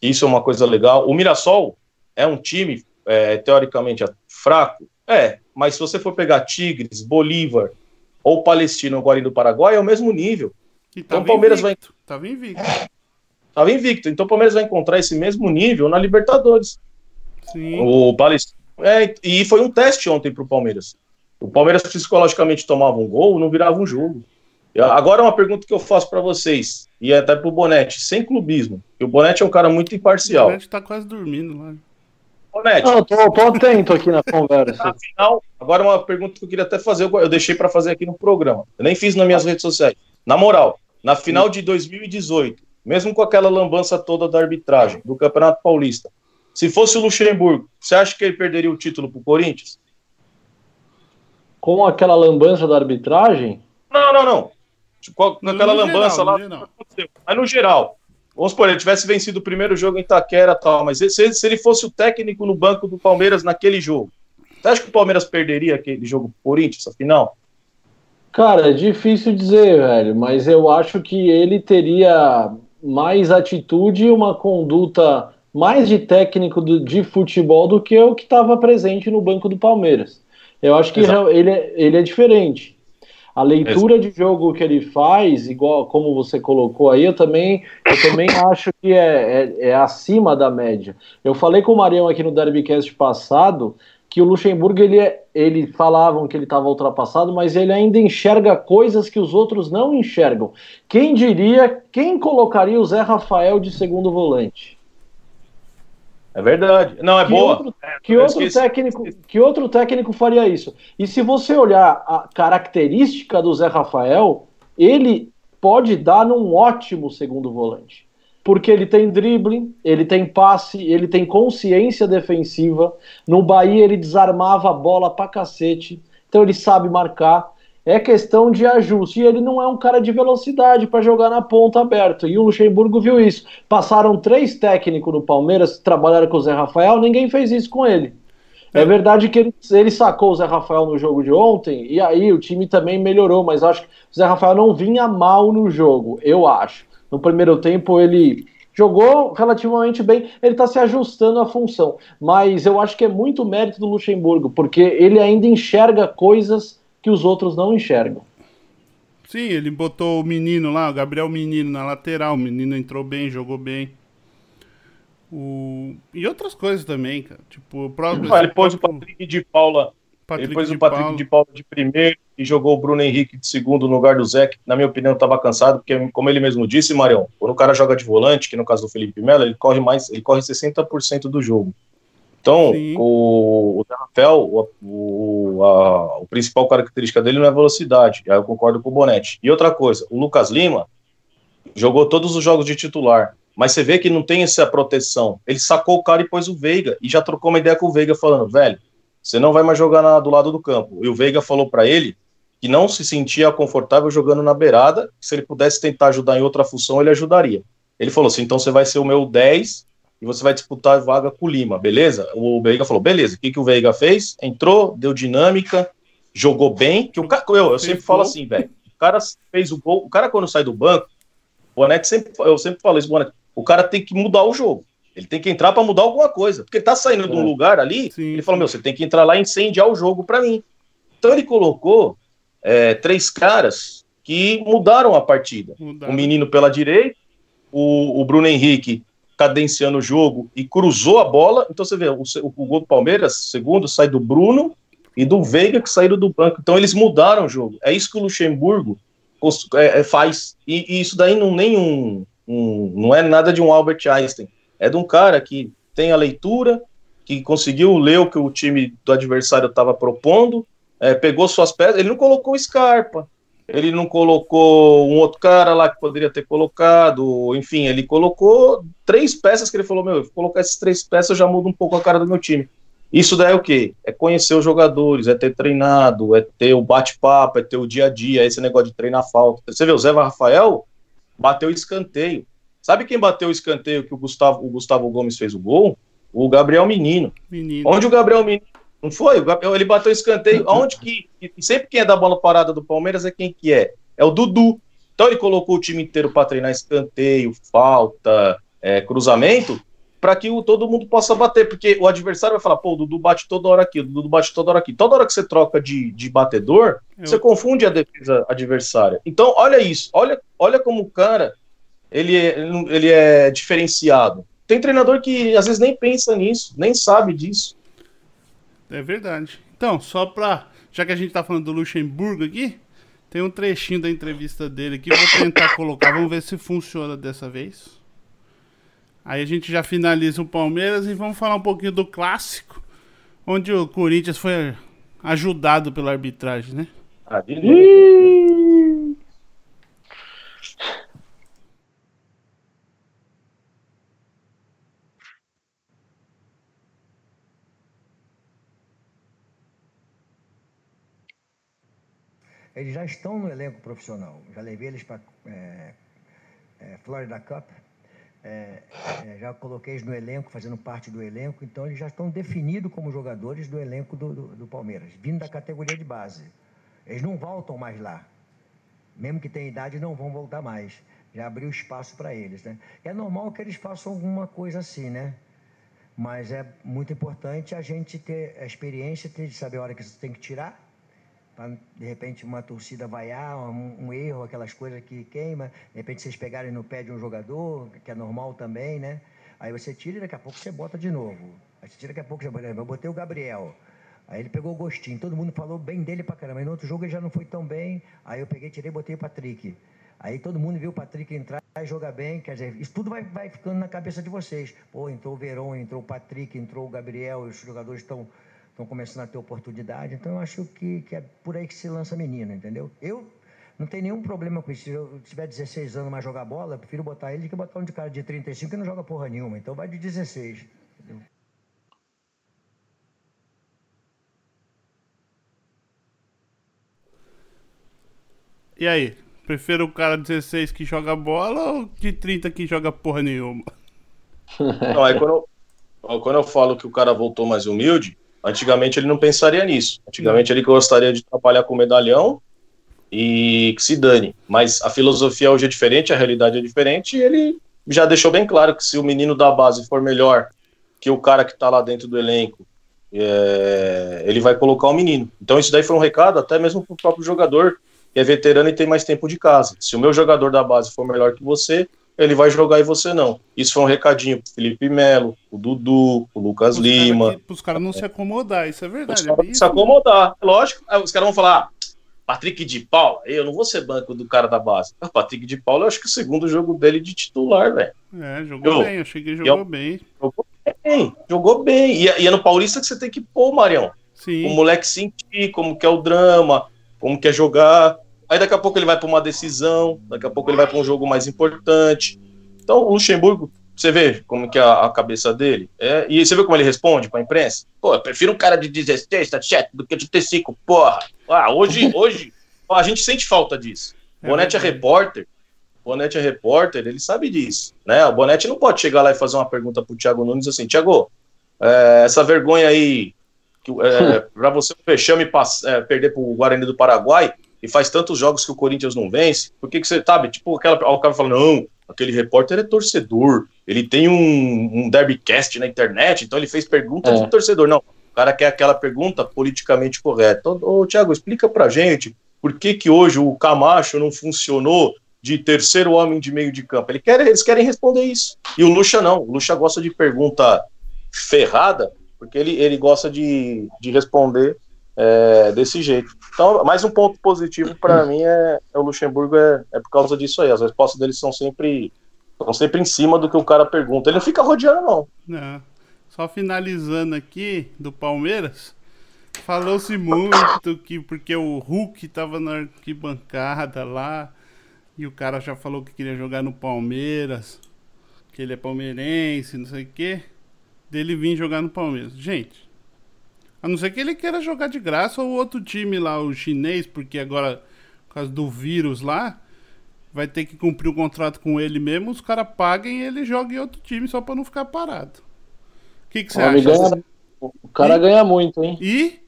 Isso é uma coisa legal. O Mirassol é um time é, teoricamente fraco? É, mas se você for pegar Tigres, Bolívar ou Palestino ou Guarani do Paraguai, é o mesmo nível. então o Palmeiras invicto. vai. Tava invicto. Tava invicto. Então o Palmeiras vai encontrar esse mesmo nível na Libertadores. Sim. O Palestino. É, e foi um teste ontem para o Palmeiras. O Palmeiras psicologicamente tomava um gol, não virava um jogo. Agora uma pergunta que eu faço para vocês. e até pro Bonete, sem clubismo. O Bonete é um cara muito imparcial. O Bonete tá quase dormindo lá. Bonete. Não, eu tô, tô atento aqui na [laughs] conversa. Afinal, agora uma pergunta que eu queria até fazer, eu deixei para fazer aqui no programa. Eu nem fiz nas minhas redes sociais. Na moral, na final de 2018, mesmo com aquela lambança toda da arbitragem do Campeonato Paulista, se fosse o Luxemburgo, você acha que ele perderia o título pro Corinthians? Com aquela lambança da arbitragem? Não, não, não. Tipo, naquela lambança geral, lá. No mas no geral. Vamos supor, ele tivesse vencido o primeiro jogo em Itaquera tal, mas se, se ele fosse o técnico no banco do Palmeiras naquele jogo, você acha que o Palmeiras perderia aquele jogo Corinthians, afinal? Cara, é difícil dizer, velho, mas eu acho que ele teria mais atitude e uma conduta mais de técnico do, de futebol do que o que estava presente no banco do Palmeiras. Eu acho que ele é, ele é diferente. A leitura de jogo que ele faz, igual como você colocou aí, eu também, eu também [coughs] acho que é, é, é acima da média. Eu falei com o Marião aqui no Derbycast passado que o Luxemburgo ele, é, ele falavam que ele estava ultrapassado, mas ele ainda enxerga coisas que os outros não enxergam. Quem diria, quem colocaria o Zé Rafael de segundo volante? É verdade. Não, é que boa. Outro, é, que, outro técnico, que outro técnico faria isso? E se você olhar a característica do Zé Rafael, ele pode dar num ótimo segundo volante. Porque ele tem drible, ele tem passe, ele tem consciência defensiva. No Bahia ele desarmava a bola pra cacete. Então ele sabe marcar é questão de ajuste. E ele não é um cara de velocidade para jogar na ponta aberta. E o Luxemburgo viu isso. Passaram três técnicos no Palmeiras, trabalharam com o Zé Rafael, ninguém fez isso com ele. É, é verdade que ele, ele, sacou o Zé Rafael no jogo de ontem, e aí o time também melhorou, mas acho que o Zé Rafael não vinha mal no jogo, eu acho. No primeiro tempo ele jogou relativamente bem, ele está se ajustando à função, mas eu acho que é muito mérito do Luxemburgo, porque ele ainda enxerga coisas que os outros não enxergam. Sim, ele botou o menino lá, o Gabriel Menino na lateral, o menino entrou bem, jogou bem. O... E outras coisas também, cara. Tipo, o próprio. Ah, ele pôs o Patrick de Paula. Patrick ele pôs de o Patrick Paula. de Paula de primeiro e jogou o Bruno Henrique de segundo no lugar do Zé, que na minha opinião estava cansado, porque, como ele mesmo disse, Marião, quando o cara joga de volante, que no caso do Felipe Melo, ele corre mais, ele corre 60% do jogo. Então, o, o Rafael, o, o, a, o principal característica dele não é velocidade, aí eu concordo com o Bonetti. E outra coisa, o Lucas Lima jogou todos os jogos de titular, mas você vê que não tem essa proteção. Ele sacou o cara e pôs o Veiga, e já trocou uma ideia com o Veiga, falando, velho, você não vai mais jogar na, do lado do campo. E o Veiga falou para ele que não se sentia confortável jogando na beirada, se ele pudesse tentar ajudar em outra função, ele ajudaria. Ele falou assim, então você vai ser o meu 10 e você vai disputar a vaga com o Lima, beleza? O Veiga falou, beleza. O que, que o Veiga fez? Entrou, deu dinâmica, jogou bem. Que o cara, eu, eu sempre falo assim, velho. O cara fez o gol. O cara, quando sai do banco, o Bonetti sempre, eu sempre falo isso, Bonetti. O cara tem que mudar o jogo. Ele tem que entrar para mudar alguma coisa. Porque ele tá saindo é. de um é. lugar ali, Sim. ele falou, meu, você tem que entrar lá e incendiar o jogo para mim. Então ele colocou é, três caras que mudaram a partida. Mudaram. O menino pela direita, o, o Bruno Henrique cadenciando o jogo e cruzou a bola. Então você vê, o, o, gol do Palmeiras, segundo, sai do Bruno e do Veiga que saíram do banco. Então eles mudaram o jogo. É isso que o Luxemburgo é, é, faz. E, e, isso daí não, nem um, não é nada de um Albert Einstein. É de um cara que tem a leitura, que conseguiu ler o que o time do adversário estava propondo, é, pegou suas peças. Ele não colocou Scarpa, ele não colocou um outro cara lá que poderia ter colocado, enfim, ele colocou três peças que ele falou, meu, colocar essas três peças já muda um pouco a cara do meu time. Isso daí é o quê? É conhecer os jogadores, é ter treinado, é ter o bate-papo, é ter o dia a dia, é esse negócio de treinar falta. Você vê, o Zé Rafael bateu escanteio. Sabe quem bateu o escanteio que o Gustavo, o Gustavo Gomes fez o gol? O Gabriel Menino. Menino. Onde o Gabriel Menino não foi? Ele bateu escanteio. Onde que. Sempre quem é da bola parada do Palmeiras é quem que é? É o Dudu. Então ele colocou o time inteiro para treinar escanteio, falta, é, cruzamento, para que o, todo mundo possa bater, porque o adversário vai falar, pô, o Dudu bate toda hora aqui, o Dudu bate toda hora aqui. Toda hora que você troca de, de batedor, Eu... você confunde a defesa adversária. Então, olha isso, olha, olha como o cara ele é, ele é diferenciado. Tem treinador que às vezes nem pensa nisso, nem sabe disso. É verdade. Então, só pra. Já que a gente tá falando do Luxemburgo aqui, Tem um trechinho da entrevista dele aqui, vou tentar [coughs] colocar, vamos ver se funciona dessa vez. Aí a gente já finaliza o Palmeiras e vamos falar um pouquinho do clássico, onde o Corinthians foi ajudado pela arbitragem, né? Ah, de Eles já estão no elenco profissional. Já levei eles para é, é, Florida Cup. É, é, já coloquei eles no elenco, fazendo parte do elenco. Então, eles já estão definidos como jogadores do elenco do, do, do Palmeiras, vindo da categoria de base. Eles não voltam mais lá. Mesmo que tenham idade, não vão voltar mais. Já abriu espaço para eles, né? É normal que eles façam alguma coisa assim, né? Mas é muito importante a gente ter a experiência de saber a hora que você tem que tirar de repente uma torcida vaiar, um, um, erro, aquelas coisas que queima, de repente vocês pegarem no pé de um jogador, que é normal também, né? Aí você tira e daqui a pouco você bota de novo. Aí você tira daqui a pouco, você eu botei o Gabriel. Aí ele pegou o gostinho, todo mundo falou bem dele pra caramba. Aí no outro jogo ele já não foi tão bem, aí eu peguei, tirei e botei o Patrick. Aí todo mundo viu o Patrick entrar e jogar bem, quer dizer, isso tudo vai, vai ficando na cabeça de vocês. Pô, entrou o Verón, entrou o Patrick, entrou o Gabriel, os jogadores estão estão começando a ter oportunidade. Então eu acho que, que é por aí que se lança menino, entendeu? Eu não tenho nenhum problema com isso. Se eu tiver 16 anos mais jogar bola, eu prefiro botar ele do que botar um de cara de 35 que não joga porra nenhuma. Então vai de 16. Entendeu? E aí? Prefiro o cara de 16 que joga bola ou de 30 que joga porra nenhuma? [laughs] Não, aí quando eu, quando eu falo que o cara voltou mais humilde, Antigamente ele não pensaria nisso. Antigamente ele gostaria de trabalhar com medalhão e que se dane. Mas a filosofia hoje é diferente, a realidade é diferente, e ele já deixou bem claro que se o menino da base for melhor que o cara que está lá dentro do elenco, é, ele vai colocar o menino. Então isso daí foi um recado até mesmo para o próprio jogador, que é veterano e tem mais tempo de casa. Se o meu jogador da base for melhor que você, ele vai jogar e você não. Isso foi um recadinho pro Felipe Melo, o Dudu, o Lucas os Lima. Cara os caras não se acomodar, isso é verdade. É se acomodar, lógico. Os caras vão falar, ah, Patrick de Paula, eu não vou ser banco do cara da base. Ah, Patrick de Paula, eu acho que o segundo jogo dele de titular, velho. É, jogou eu, bem, eu achei que jogou eu, bem. Jogou bem, jogou bem. E, e, é no Paulista que você tem que pôr, Marião. Sim. O moleque sentir como que é o drama, como que é jogar. Aí daqui a pouco ele vai para uma decisão, daqui a pouco ele vai para um jogo mais importante. Então o Luxemburgo, você vê como que é a, a cabeça dele. É, e você vê como ele responde para a imprensa? Pô, eu prefiro um cara de 16, 17 do que de ter 5, porra. Ah, hoje, [laughs] hoje a gente sente falta disso. É Bonete é repórter, Bonete é repórter, ele sabe disso, né? O Bonete não pode chegar lá e fazer uma pergunta pro Thiago Nunes assim, Thiago, é, essa vergonha aí, é, [laughs] para você o Fechame é, perder pro Guarani do Paraguai, e faz tantos jogos que o Corinthians não vence, por que, que você sabe? Tipo, aquela, o cara fala, não, aquele repórter é torcedor, ele tem um, um derbycast na internet, então ele fez pergunta é. de torcedor. Não, o cara quer aquela pergunta politicamente correta. Então, ô, Thiago, explica pra gente por que, que hoje o Camacho não funcionou de terceiro homem de meio de campo. Ele quer, eles querem responder isso. E o Lucha não. O Lucha gosta de pergunta ferrada, porque ele, ele gosta de, de responder é, desse jeito. Então, mais um ponto positivo para mim é, é, o Luxemburgo é, é por causa disso aí. As respostas dele são sempre são sempre em cima do que o cara pergunta. Ele não fica rodeando não. não. Só finalizando aqui do Palmeiras, falou-se muito que porque o Hulk estava na arquibancada lá e o cara já falou que queria jogar no Palmeiras, que ele é palmeirense, não sei o quê, dele vir jogar no Palmeiras. Gente, a não ser que ele queira jogar de graça ou outro time lá, o chinês, porque agora, por causa do vírus lá, vai ter que cumprir o contrato com ele mesmo, os caras paguem e ele joga em outro time só pra não ficar parado. O que, que você acha? Ganha, o cara e, ganha muito, hein? E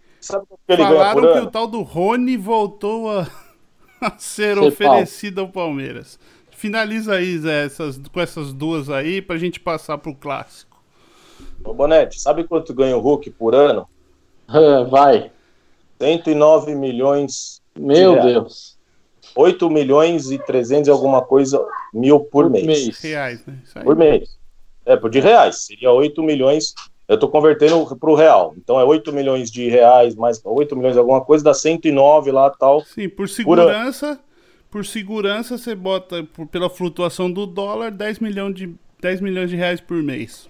falaram que o tal do Rony voltou a, [laughs] a ser Sei oferecido pau. ao Palmeiras. Finaliza aí, Zé, essas, com essas duas aí pra gente passar pro clássico. Ô Bonete, sabe quanto ganha o Hulk por ano? Vai. 109 milhões. Meu de Deus. 8 milhões e 300 e alguma coisa mil por, por mês. mês. Reais, né? Por mês. É, por de reais. Seria 8 milhões Eu estou convertendo para o real. Então é 8 milhões de reais, mais 8 milhões de alguma coisa, dá 109 lá tal. Sim, por segurança, por, por segurança você bota por, pela flutuação do dólar 10 milhões de, 10 milhões de reais por mês.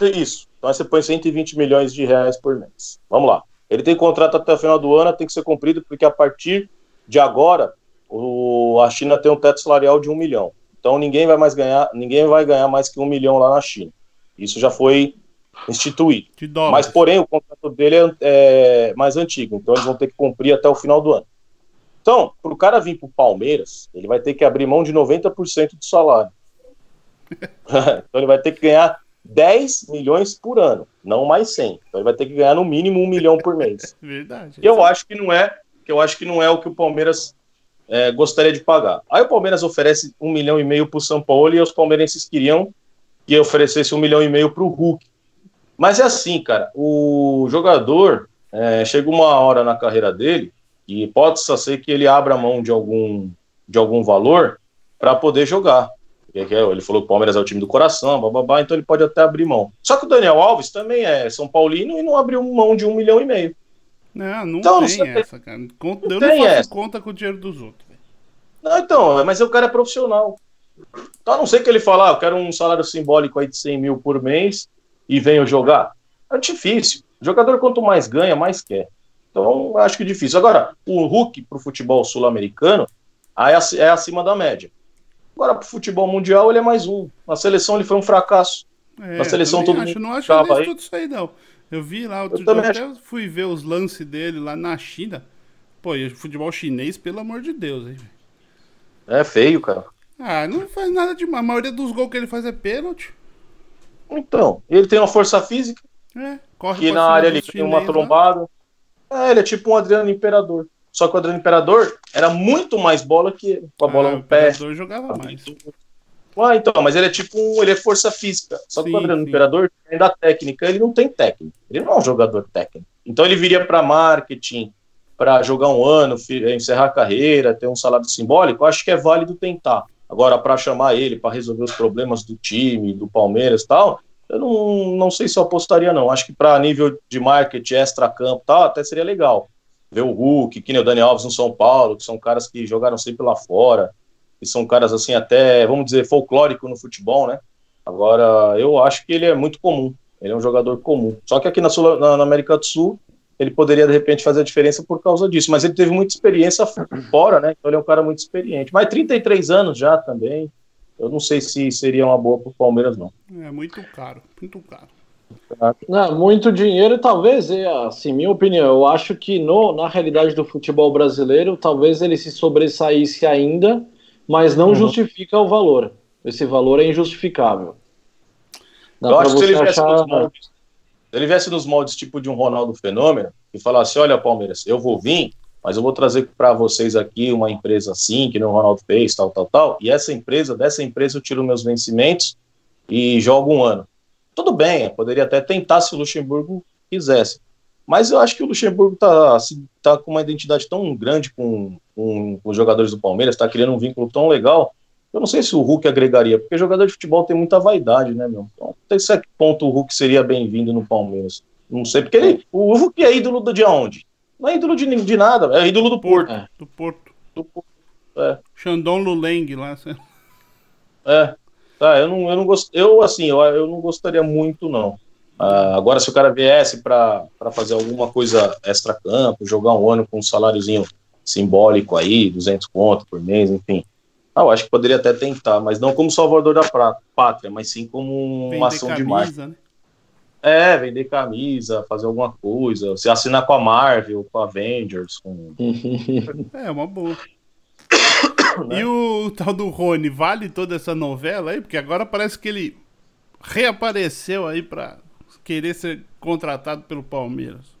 Isso. Então você põe 120 milhões de reais por mês. Vamos lá. Ele tem contrato até o final do ano, tem que ser cumprido, porque a partir de agora o, a China tem um teto salarial de um milhão. Então ninguém vai mais ganhar, ninguém vai ganhar mais que um milhão lá na China. Isso já foi instituído. Mas, porém, o contrato dele é, é, mais antigo, então eles vão ter que cumprir até o final do ano. Então, para o cara vir para o Palmeiras, ele vai ter que abrir mão de 90% do salário. [laughs] então ele vai ter que ganhar 10 milhões por ano, não mais 100. Então ele vai ter que ganhar no mínimo um milhão por mês. [laughs] Verdade. Eu acho que não é, que eu acho que não é o que o Palmeiras é, gostaria de pagar. Aí o Palmeiras oferece um milhão e meio para o São Paulo e os palmeirenses queriam que oferecesse um milhão e meio para o Hulk. Mas é assim, cara, o jogador é, chega uma hora na carreira dele e pode ser que ele abra mão de algum, de algum valor para poder jogar. É, ele falou que o Palmeiras é o time do coração, bababá, então ele pode até abrir mão. Só que o Daniel Alves também é São Paulino e não abriu mão de um milhão e meio. Não, não então, tem não essa, cara. eu não faço essa. conta com o dinheiro dos outros. Não, então, mas o cara é profissional. Então, a não ser que ele falar, ah, eu quero um salário simbólico aí de 100 mil por mês, e venham jogar? É difícil. O jogador, quanto mais ganha, mais quer. Então, acho que é difícil. Agora, o Hulk para o futebol sul-americano é acima da média. Agora, para o futebol mundial, ele é mais um. Na seleção, ele foi um fracasso. É, Na seleção, todo acho, mundo. Não acho aí. tudo isso aí, não. Eu vi lá, outro eu dia, até fui ver os lances dele lá na China. Pô, e futebol chinês, pelo amor de Deus, hein? É feio, cara. Ah, não faz nada de. A maioria dos gols que ele faz é pênalti. Então, ele tem uma força física. É, corre que na área ele tem uma trombada. É, ele é tipo um Adriano Imperador. Só que o Adriano Imperador era muito mais bola que ele, com a bola ah, no pé. O Imperador jogava mais. Ah, então, mas ele é tipo um, ele é força física. Só que sim, o Adriano sim. Imperador tem da técnica, ele não tem técnica. Ele não é um jogador técnico. Então ele viria para marketing, para jogar um ano, encerrar a carreira, ter um salário simbólico. Acho que é válido tentar. Agora, para chamar ele para resolver os problemas do time, do Palmeiras e tal, eu não, não sei se eu apostaria, não. Acho que para nível de marketing, extra-campo tal, até seria legal. Ver o Hulk, que nem o Dani Alves no São Paulo, que são caras que jogaram sempre lá fora, que são caras, assim, até, vamos dizer, folclórico no futebol, né? Agora, eu acho que ele é muito comum. Ele é um jogador comum. Só que aqui na, Sul, na, na América do Sul, ele poderia de repente fazer a diferença por causa disso, mas ele teve muita experiência [coughs] fora, né? Então ele é um cara muito experiente. Mas 33 anos já também. Eu não sei se seria uma boa para o Palmeiras, não. É muito caro, muito caro. Não, muito dinheiro, talvez, é, assim, minha opinião, eu acho que no, na realidade do futebol brasileiro, talvez ele se sobressaísse ainda, mas não uhum. justifica o valor. Esse valor é injustificável. Dá eu acho que se ele achar... moldes, se ele viesse nos moldes tipo de um Ronaldo Fenômeno e falasse: Olha, Palmeiras, eu vou vir, mas eu vou trazer para vocês aqui uma empresa assim, que nem o Ronaldo fez, tal, tal, tal, e essa empresa, dessa empresa eu tiro meus vencimentos e jogo um ano. Tudo bem, poderia até tentar se o Luxemburgo quisesse. Mas eu acho que o Luxemburgo está assim, tá com uma identidade tão grande com, com, com os jogadores do Palmeiras, está criando um vínculo tão legal, eu não sei se o Hulk agregaria, porque jogador de futebol tem muita vaidade, né, meu? Então, até certo ponto o Hulk seria bem-vindo no Palmeiras. Não sei, porque ele, o Hulk é ídolo de onde? Não é ídolo de, de nada, é ídolo do Porto. É. Do Porto. Do Porto. É. Xandão Luleng lá. É. Tá, eu não, eu não gost... eu assim, eu, eu não gostaria muito, não. Ah, agora, se o cara viesse para fazer alguma coisa extra-campo, jogar um ano com um saláriozinho simbólico aí, 200 conto por mês, enfim, ah, eu acho que poderia até tentar, mas não como salvador da pátria, mas sim como uma ação camisa, de marca. Né? É, vender camisa, fazer alguma coisa, se assinar com a Marvel, com a Avengers. Com... [laughs] é, uma boa. [coughs] né? E o tal do Rony, vale toda essa novela aí? Porque agora parece que ele reapareceu aí para querer ser contratado pelo Palmeiras.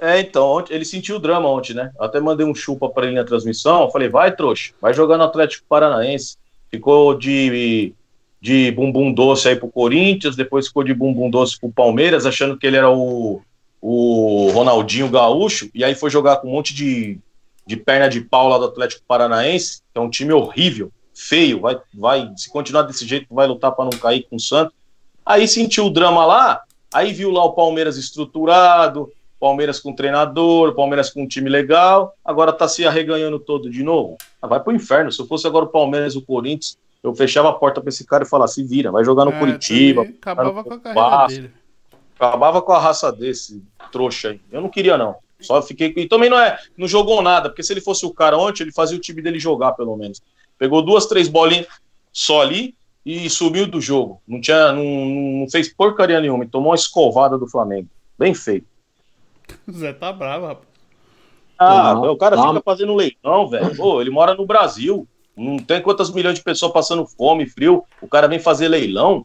É, então, ele sentiu o drama ontem, né? Eu até mandei um chupa para ele na transmissão. Falei, vai, trouxa, vai jogar no Atlético Paranaense. Ficou de, de bumbum doce aí pro Corinthians, depois ficou de bumbum doce pro Palmeiras, achando que ele era o, o Ronaldinho Gaúcho, e aí foi jogar com um monte de, de perna de pau lá do Atlético Paranaense, que é um time horrível, feio, vai, vai se continuar desse jeito, vai lutar para não cair com o Santos. Aí sentiu o drama lá, Aí viu lá o Palmeiras estruturado, Palmeiras com treinador, Palmeiras com um time legal, agora tá se arreganhando todo de novo. Ah, vai pro inferno. Se eu fosse agora o Palmeiras e o Corinthians, eu fechava a porta pra esse cara e falava: se vira, vai jogar no é, Curitiba. Acabava com a carreira Vasco, dele. Acabava com a raça desse trouxa aí. Eu não queria, não. Só fiquei. E também não é. Não jogou nada, porque se ele fosse o cara ontem, ele fazia o time dele jogar, pelo menos. Pegou duas, três bolinhas só ali e subiu do jogo. Não, tinha, não, não fez porcaria nenhuma. E tomou uma escovada do Flamengo. Bem feito. O Zé tá bravo, rapaz. Ah, não, o cara não. fica fazendo leilão, velho. Pô, ele mora no Brasil. Não tem quantas milhões de pessoas passando fome, frio. O cara vem fazer leilão.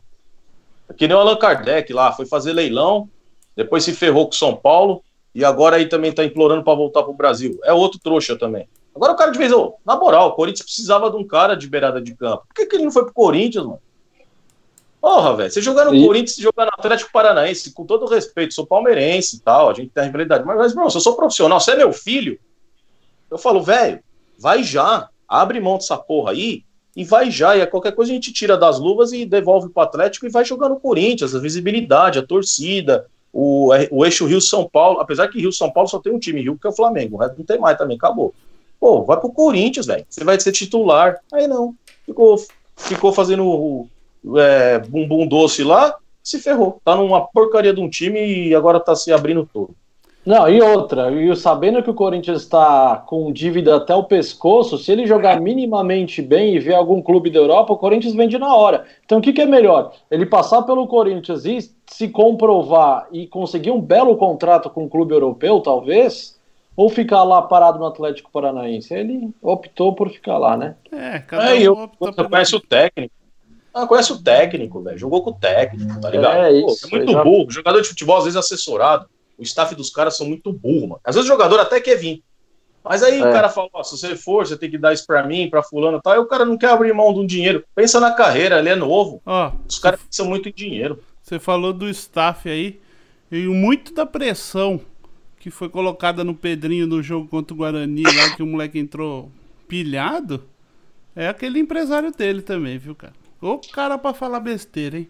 É que nem o Allan Kardec lá, foi fazer leilão, depois se ferrou com São Paulo e agora aí também tá implorando para voltar pro Brasil. É outro trouxa também. Agora o cara de vez, oh, na moral, o Corinthians precisava de um cara de beirada de campo. Por que, que ele não foi pro Corinthians, mano? Porra, velho, você jogar no e... Corinthians, jogar no Atlético Paranaense, com todo respeito, sou palmeirense e tal, a gente tem a rivalidade, mas, mas, bro, se eu sou profissional, você é meu filho, eu falo, velho, vai já, abre mão dessa porra aí e vai já, e a qualquer coisa a gente tira das luvas e devolve pro Atlético e vai jogar no Corinthians, a visibilidade, a torcida, o, o eixo Rio-São Paulo, apesar que Rio-São Paulo só tem um time, Rio, que é o Flamengo, o resto não tem mais também, acabou. Pô, vai pro Corinthians, velho, você vai ser titular, aí não, ficou, ficou fazendo é, bumbum doce lá, se ferrou. Tá numa porcaria de um time e agora tá se abrindo todo. Não, e outra, e sabendo que o Corinthians está com dívida até o pescoço, se ele jogar minimamente bem e ver algum clube da Europa, o Corinthians vende na hora. Então o que, que é melhor? Ele passar pelo Corinthians e se comprovar e conseguir um belo contrato com um clube europeu, talvez, ou ficar lá parado no Atlético Paranaense? Ele optou por ficar lá, né? É, cada é, um eu, opta conhece o técnico. Ah, conhece o técnico, velho. Jogou com o técnico, tá ligado? É, isso, Pô, é muito já... burro. Jogador de futebol, às vezes, assessorado. O staff dos caras são muito burro, mano. Às vezes o jogador até quer vir. Mas aí é. o cara fala, oh, se você for, você tem que dar isso pra mim, pra fulano e tal. Aí o cara não quer abrir mão de um dinheiro. Pensa na carreira, ele é novo. Oh, Os caras pensam muito em dinheiro. Você falou do staff aí. E muito da pressão que foi colocada no Pedrinho no jogo contra o Guarani, lá que o moleque entrou pilhado, é aquele empresário dele também, viu, cara? O cara pra falar besteira, hein?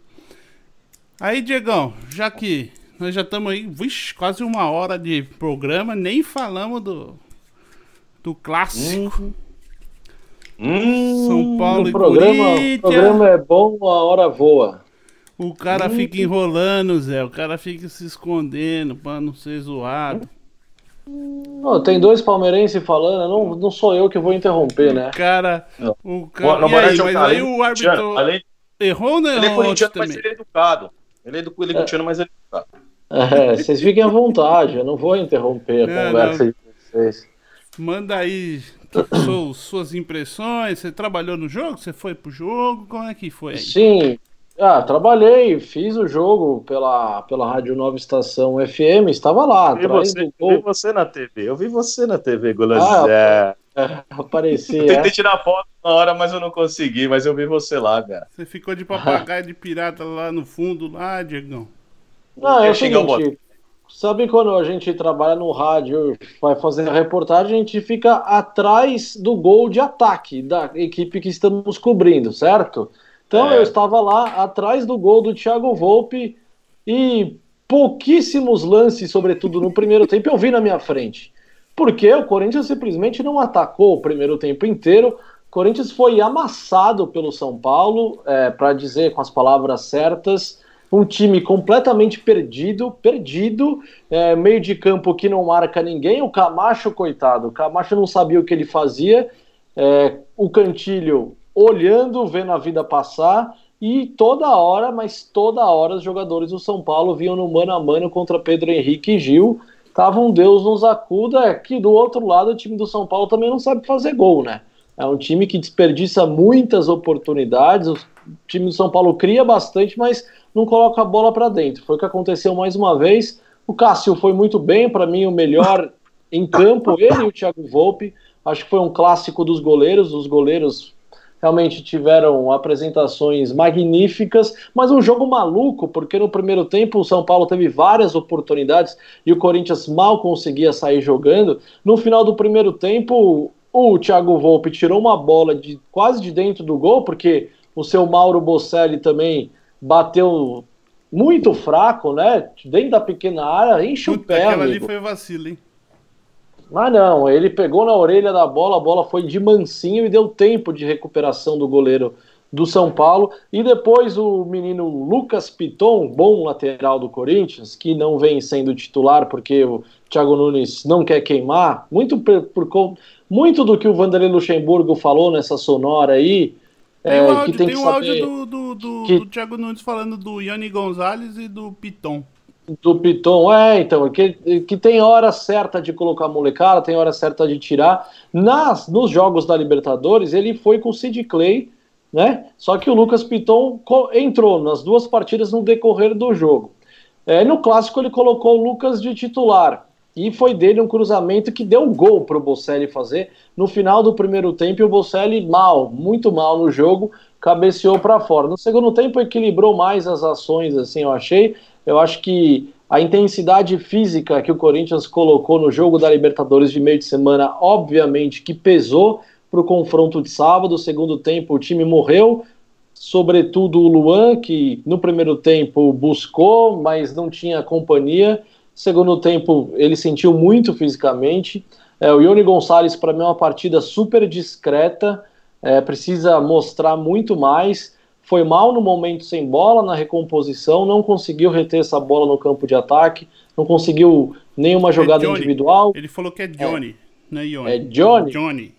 Aí, Diegão, já que nós já estamos aí, vixe, quase uma hora de programa, nem falamos do, do clássico. Hum, São Paulo e programa, Corinthians. O programa é bom, a hora voa. O cara hum. fica enrolando, Zé. O cara fica se escondendo pra não ser zoado. Não, tem dois palmeirenses falando, não, não sou eu que vou interromper, né? O cara. O cara não, e aí, mas aí o árbitro além, errou, né? Ele é corintiano, mas ele é educado. Ele é do ele é mas ele educado. É, vocês fiquem à vontade, eu não vou interromper a não, conversa não. de vocês. Manda aí suas impressões. Você trabalhou no jogo? Você foi pro jogo? Como é que foi aí? Sim, ah, trabalhei, fiz o jogo pela, pela Rádio Nova Estação FM, estava lá. Eu vi, você, do... vi você na TV, eu vi você na TV, Golazé. Ah, [laughs] apareci. Eu tentei é. tirar foto na hora, mas eu não consegui, mas eu vi você lá, cara. Você ficou de papagaio de pirata lá no fundo, lá, Diegão? Não, é o seguinte, sabe quando a gente trabalha no rádio, vai fazer a reportagem, a gente fica atrás do gol de ataque da equipe que estamos cobrindo, certo? Então é. eu estava lá atrás do gol do Thiago Volpe e pouquíssimos lances, sobretudo no primeiro tempo, eu vi na minha frente. Porque o Corinthians simplesmente não atacou o primeiro tempo inteiro. O Corinthians foi amassado pelo São Paulo, é, para dizer com as palavras certas, um time completamente perdido, perdido, é, meio de campo que não marca ninguém. O Camacho, coitado, o Camacho não sabia o que ele fazia. É, o Cantilho olhando, vendo a vida passar e toda hora, mas toda hora os jogadores do São Paulo vinham no mano a mano contra Pedro Henrique e Gil. Tava um Deus nos acuda, é que do outro lado o time do São Paulo também não sabe fazer gol, né? É um time que desperdiça muitas oportunidades. O time do São Paulo cria bastante, mas não coloca a bola para dentro. Foi o que aconteceu mais uma vez. O Cássio foi muito bem, para mim o melhor [laughs] em campo, ele e o Thiago Volpe. Acho que foi um clássico dos goleiros. Os goleiros realmente tiveram apresentações magníficas, mas um jogo maluco, porque no primeiro tempo o São Paulo teve várias oportunidades e o Corinthians mal conseguia sair jogando. No final do primeiro tempo, o Thiago Volpe tirou uma bola de quase de dentro do gol, porque o seu Mauro Bocelli também bateu muito fraco, né? Dentro da pequena área, enche Puta, o pé. Aquela amigo. ali foi vacilo, hein? Ah, não, ele pegou na orelha da bola, a bola foi de mansinho e deu tempo de recuperação do goleiro do São Paulo. E depois o menino Lucas Piton, bom lateral do Corinthians, que não vem sendo titular porque o Thiago Nunes não quer queimar, muito por, por muito do que o Vanderlei Luxemburgo falou nessa sonora aí. Tem, é, um, áudio, que tem, tem um áudio do, do, do, que... do Thiago Nunes falando do Yanni Gonzalez e do Piton. Do Piton, é, então, que, que tem hora certa de colocar molecada, tem hora certa de tirar. Nas, nos jogos da Libertadores, ele foi com o Sid Clay, né? Só que o Lucas Piton entrou nas duas partidas no decorrer do jogo. É, no clássico, ele colocou o Lucas de titular. E foi dele um cruzamento que deu um gol para o Bocelli fazer. No final do primeiro tempo, o Bocelli mal, muito mal no jogo, cabeceou para fora. No segundo tempo, equilibrou mais as ações, assim, eu achei eu acho que a intensidade física que o Corinthians colocou no jogo da Libertadores de meio de semana, obviamente que pesou para o confronto de sábado. Segundo tempo, o time morreu, sobretudo o Luan, que no primeiro tempo buscou, mas não tinha companhia. Segundo tempo, ele sentiu muito fisicamente. É, o Ione Gonçalves, para mim, é uma partida super discreta, é, precisa mostrar muito mais foi mal no momento sem bola, na recomposição, não conseguiu reter essa bola no campo de ataque, não conseguiu nenhuma é jogada individual. Ele falou que é Johnny, é, não é Ione. É Johnny? Johnny.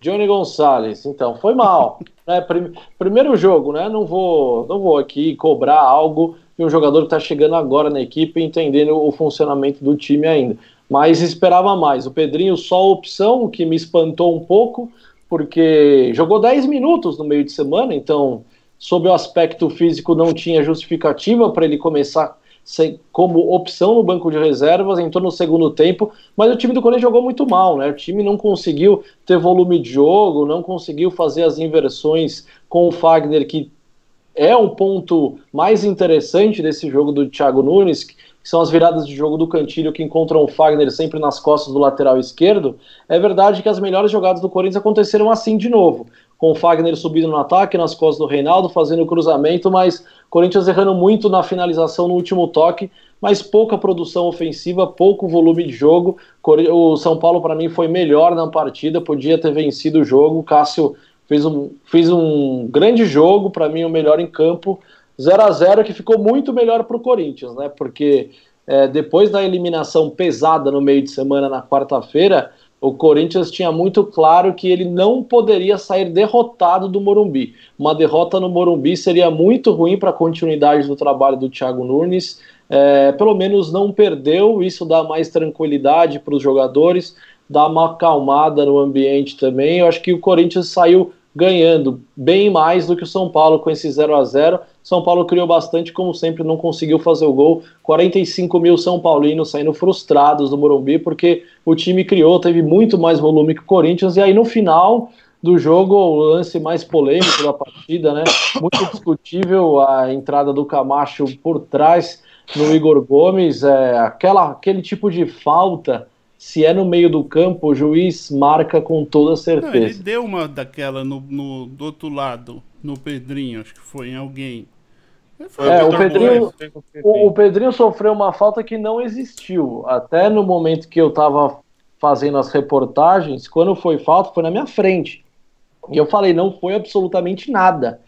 Johnny Gonçalves, então, foi mal. [laughs] né, prim primeiro jogo, né? Não vou, não vou aqui cobrar algo de um jogador que está chegando agora na equipe, entendendo o funcionamento do time ainda. Mas esperava mais. O Pedrinho só opção, o que me espantou um pouco, porque jogou 10 minutos no meio de semana, então, sob o aspecto físico, não tinha justificativa para ele começar sem, como opção no banco de reservas, entrou no segundo tempo, mas o time do Corinthians jogou muito mal, né? O time não conseguiu ter volume de jogo, não conseguiu fazer as inversões com o Fagner, que é um ponto mais interessante desse jogo do Thiago Nunes, que são as viradas de jogo do Cantilho que encontram o Fagner sempre nas costas do lateral esquerdo, é verdade que as melhores jogadas do Corinthians aconteceram assim de novo, com o Fagner subindo no ataque, nas costas do Reinaldo, fazendo o cruzamento, mas Corinthians errando muito na finalização no último toque, mas pouca produção ofensiva, pouco volume de jogo. O São Paulo, para mim, foi melhor na partida, podia ter vencido o jogo. O Cássio fez um, fez um grande jogo, para mim, o melhor em campo. 0 a 0 que ficou muito melhor para o Corinthians, né? Porque é, depois da eliminação pesada no meio de semana na quarta-feira, o Corinthians tinha muito claro que ele não poderia sair derrotado do Morumbi. Uma derrota no Morumbi seria muito ruim para a continuidade do trabalho do Thiago Nunes. É, pelo menos não perdeu, isso dá mais tranquilidade para os jogadores, dá uma acalmada no ambiente também. Eu acho que o Corinthians saiu ganhando bem mais do que o São Paulo com esse 0 a 0 São Paulo criou bastante, como sempre, não conseguiu fazer o gol. 45 mil São Paulinos saindo frustrados do Morumbi, porque o time criou, teve muito mais volume que o Corinthians, e aí no final do jogo, o lance mais polêmico da partida, né? Muito discutível a entrada do Camacho por trás no Igor Gomes, é, aquela, aquele tipo de falta se é no meio do campo, o juiz marca com toda certeza. Não, ele deu uma daquela no, no, do outro lado, no Pedrinho, acho que foi em alguém. É, o Pedrinho, o, o, Pedrinho sofreu uma falta que não existiu. Até no momento que eu estava fazendo as reportagens, quando foi falta, foi na minha frente. E eu falei, não foi absolutamente nada.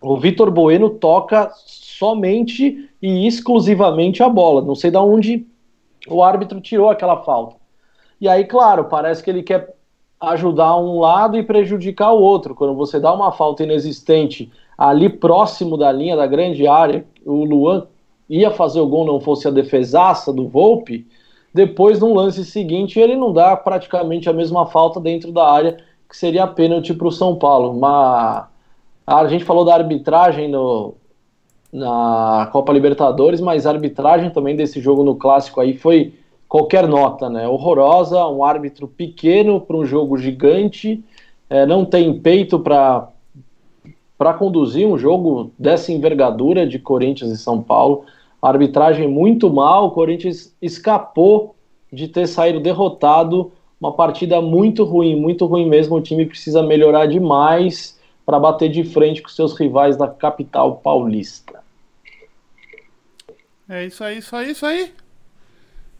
O Vitor Bueno toca somente e exclusivamente a bola. Não sei de onde o árbitro tirou aquela falta. E aí, claro, parece que ele quer ajudar um lado e prejudicar o outro. Quando você dá uma falta inexistente ali próximo da linha da grande área, o Luan ia fazer o gol, não fosse a defesaça do Volpe, depois no lance seguinte ele não dá praticamente a mesma falta dentro da área, que seria pênalti para o São Paulo. A gente falou da arbitragem no, na Copa Libertadores, mas a arbitragem também desse jogo no clássico aí foi qualquer nota, né? Horrorosa, um árbitro pequeno para um jogo gigante, é, não tem peito para para conduzir um jogo dessa envergadura de Corinthians e São Paulo. A arbitragem muito mal, o Corinthians escapou de ter saído derrotado, uma partida muito ruim, muito ruim mesmo. O time precisa melhorar demais para bater de frente com seus rivais da capital paulista. É isso aí, isso aí, isso aí.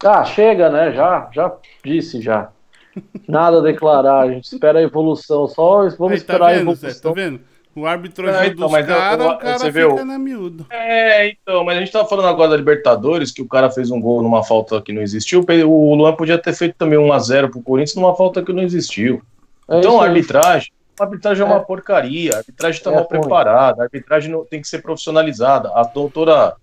Ah, chega, né? Já, já disse já. [laughs] Nada a declarar, a gente espera a evolução. Só vamos aí, tá esperar vendo, a evolução. Zé, tá vendo? O árbitro é, então, dos caras, o cara fica viu? na miúda. É, então, mas a gente tava falando agora da Libertadores, que o cara fez um gol numa falta que não existiu. O Luan podia ter feito também 1x0 pro Corinthians numa falta que não existiu. É então, a arbitragem, a arbitragem é, é uma porcaria, a arbitragem tá é mal preparada, a arbitragem não, tem que ser profissionalizada. A doutora,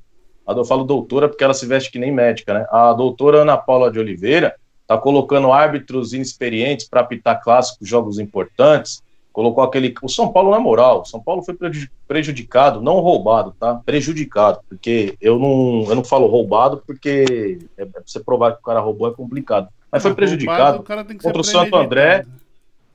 a, eu falo doutora porque ela se veste que nem médica, né? A doutora Ana Paula de Oliveira tá colocando árbitros inexperientes para apitar clássicos, jogos importantes colocou aquele. O São Paulo, na moral, o São Paulo foi prejudicado, não roubado, tá? Prejudicado, porque eu não, eu não falo roubado, porque é, é você provar que o cara roubou é complicado. Mas foi prejudicado roubado, contra o Santo André.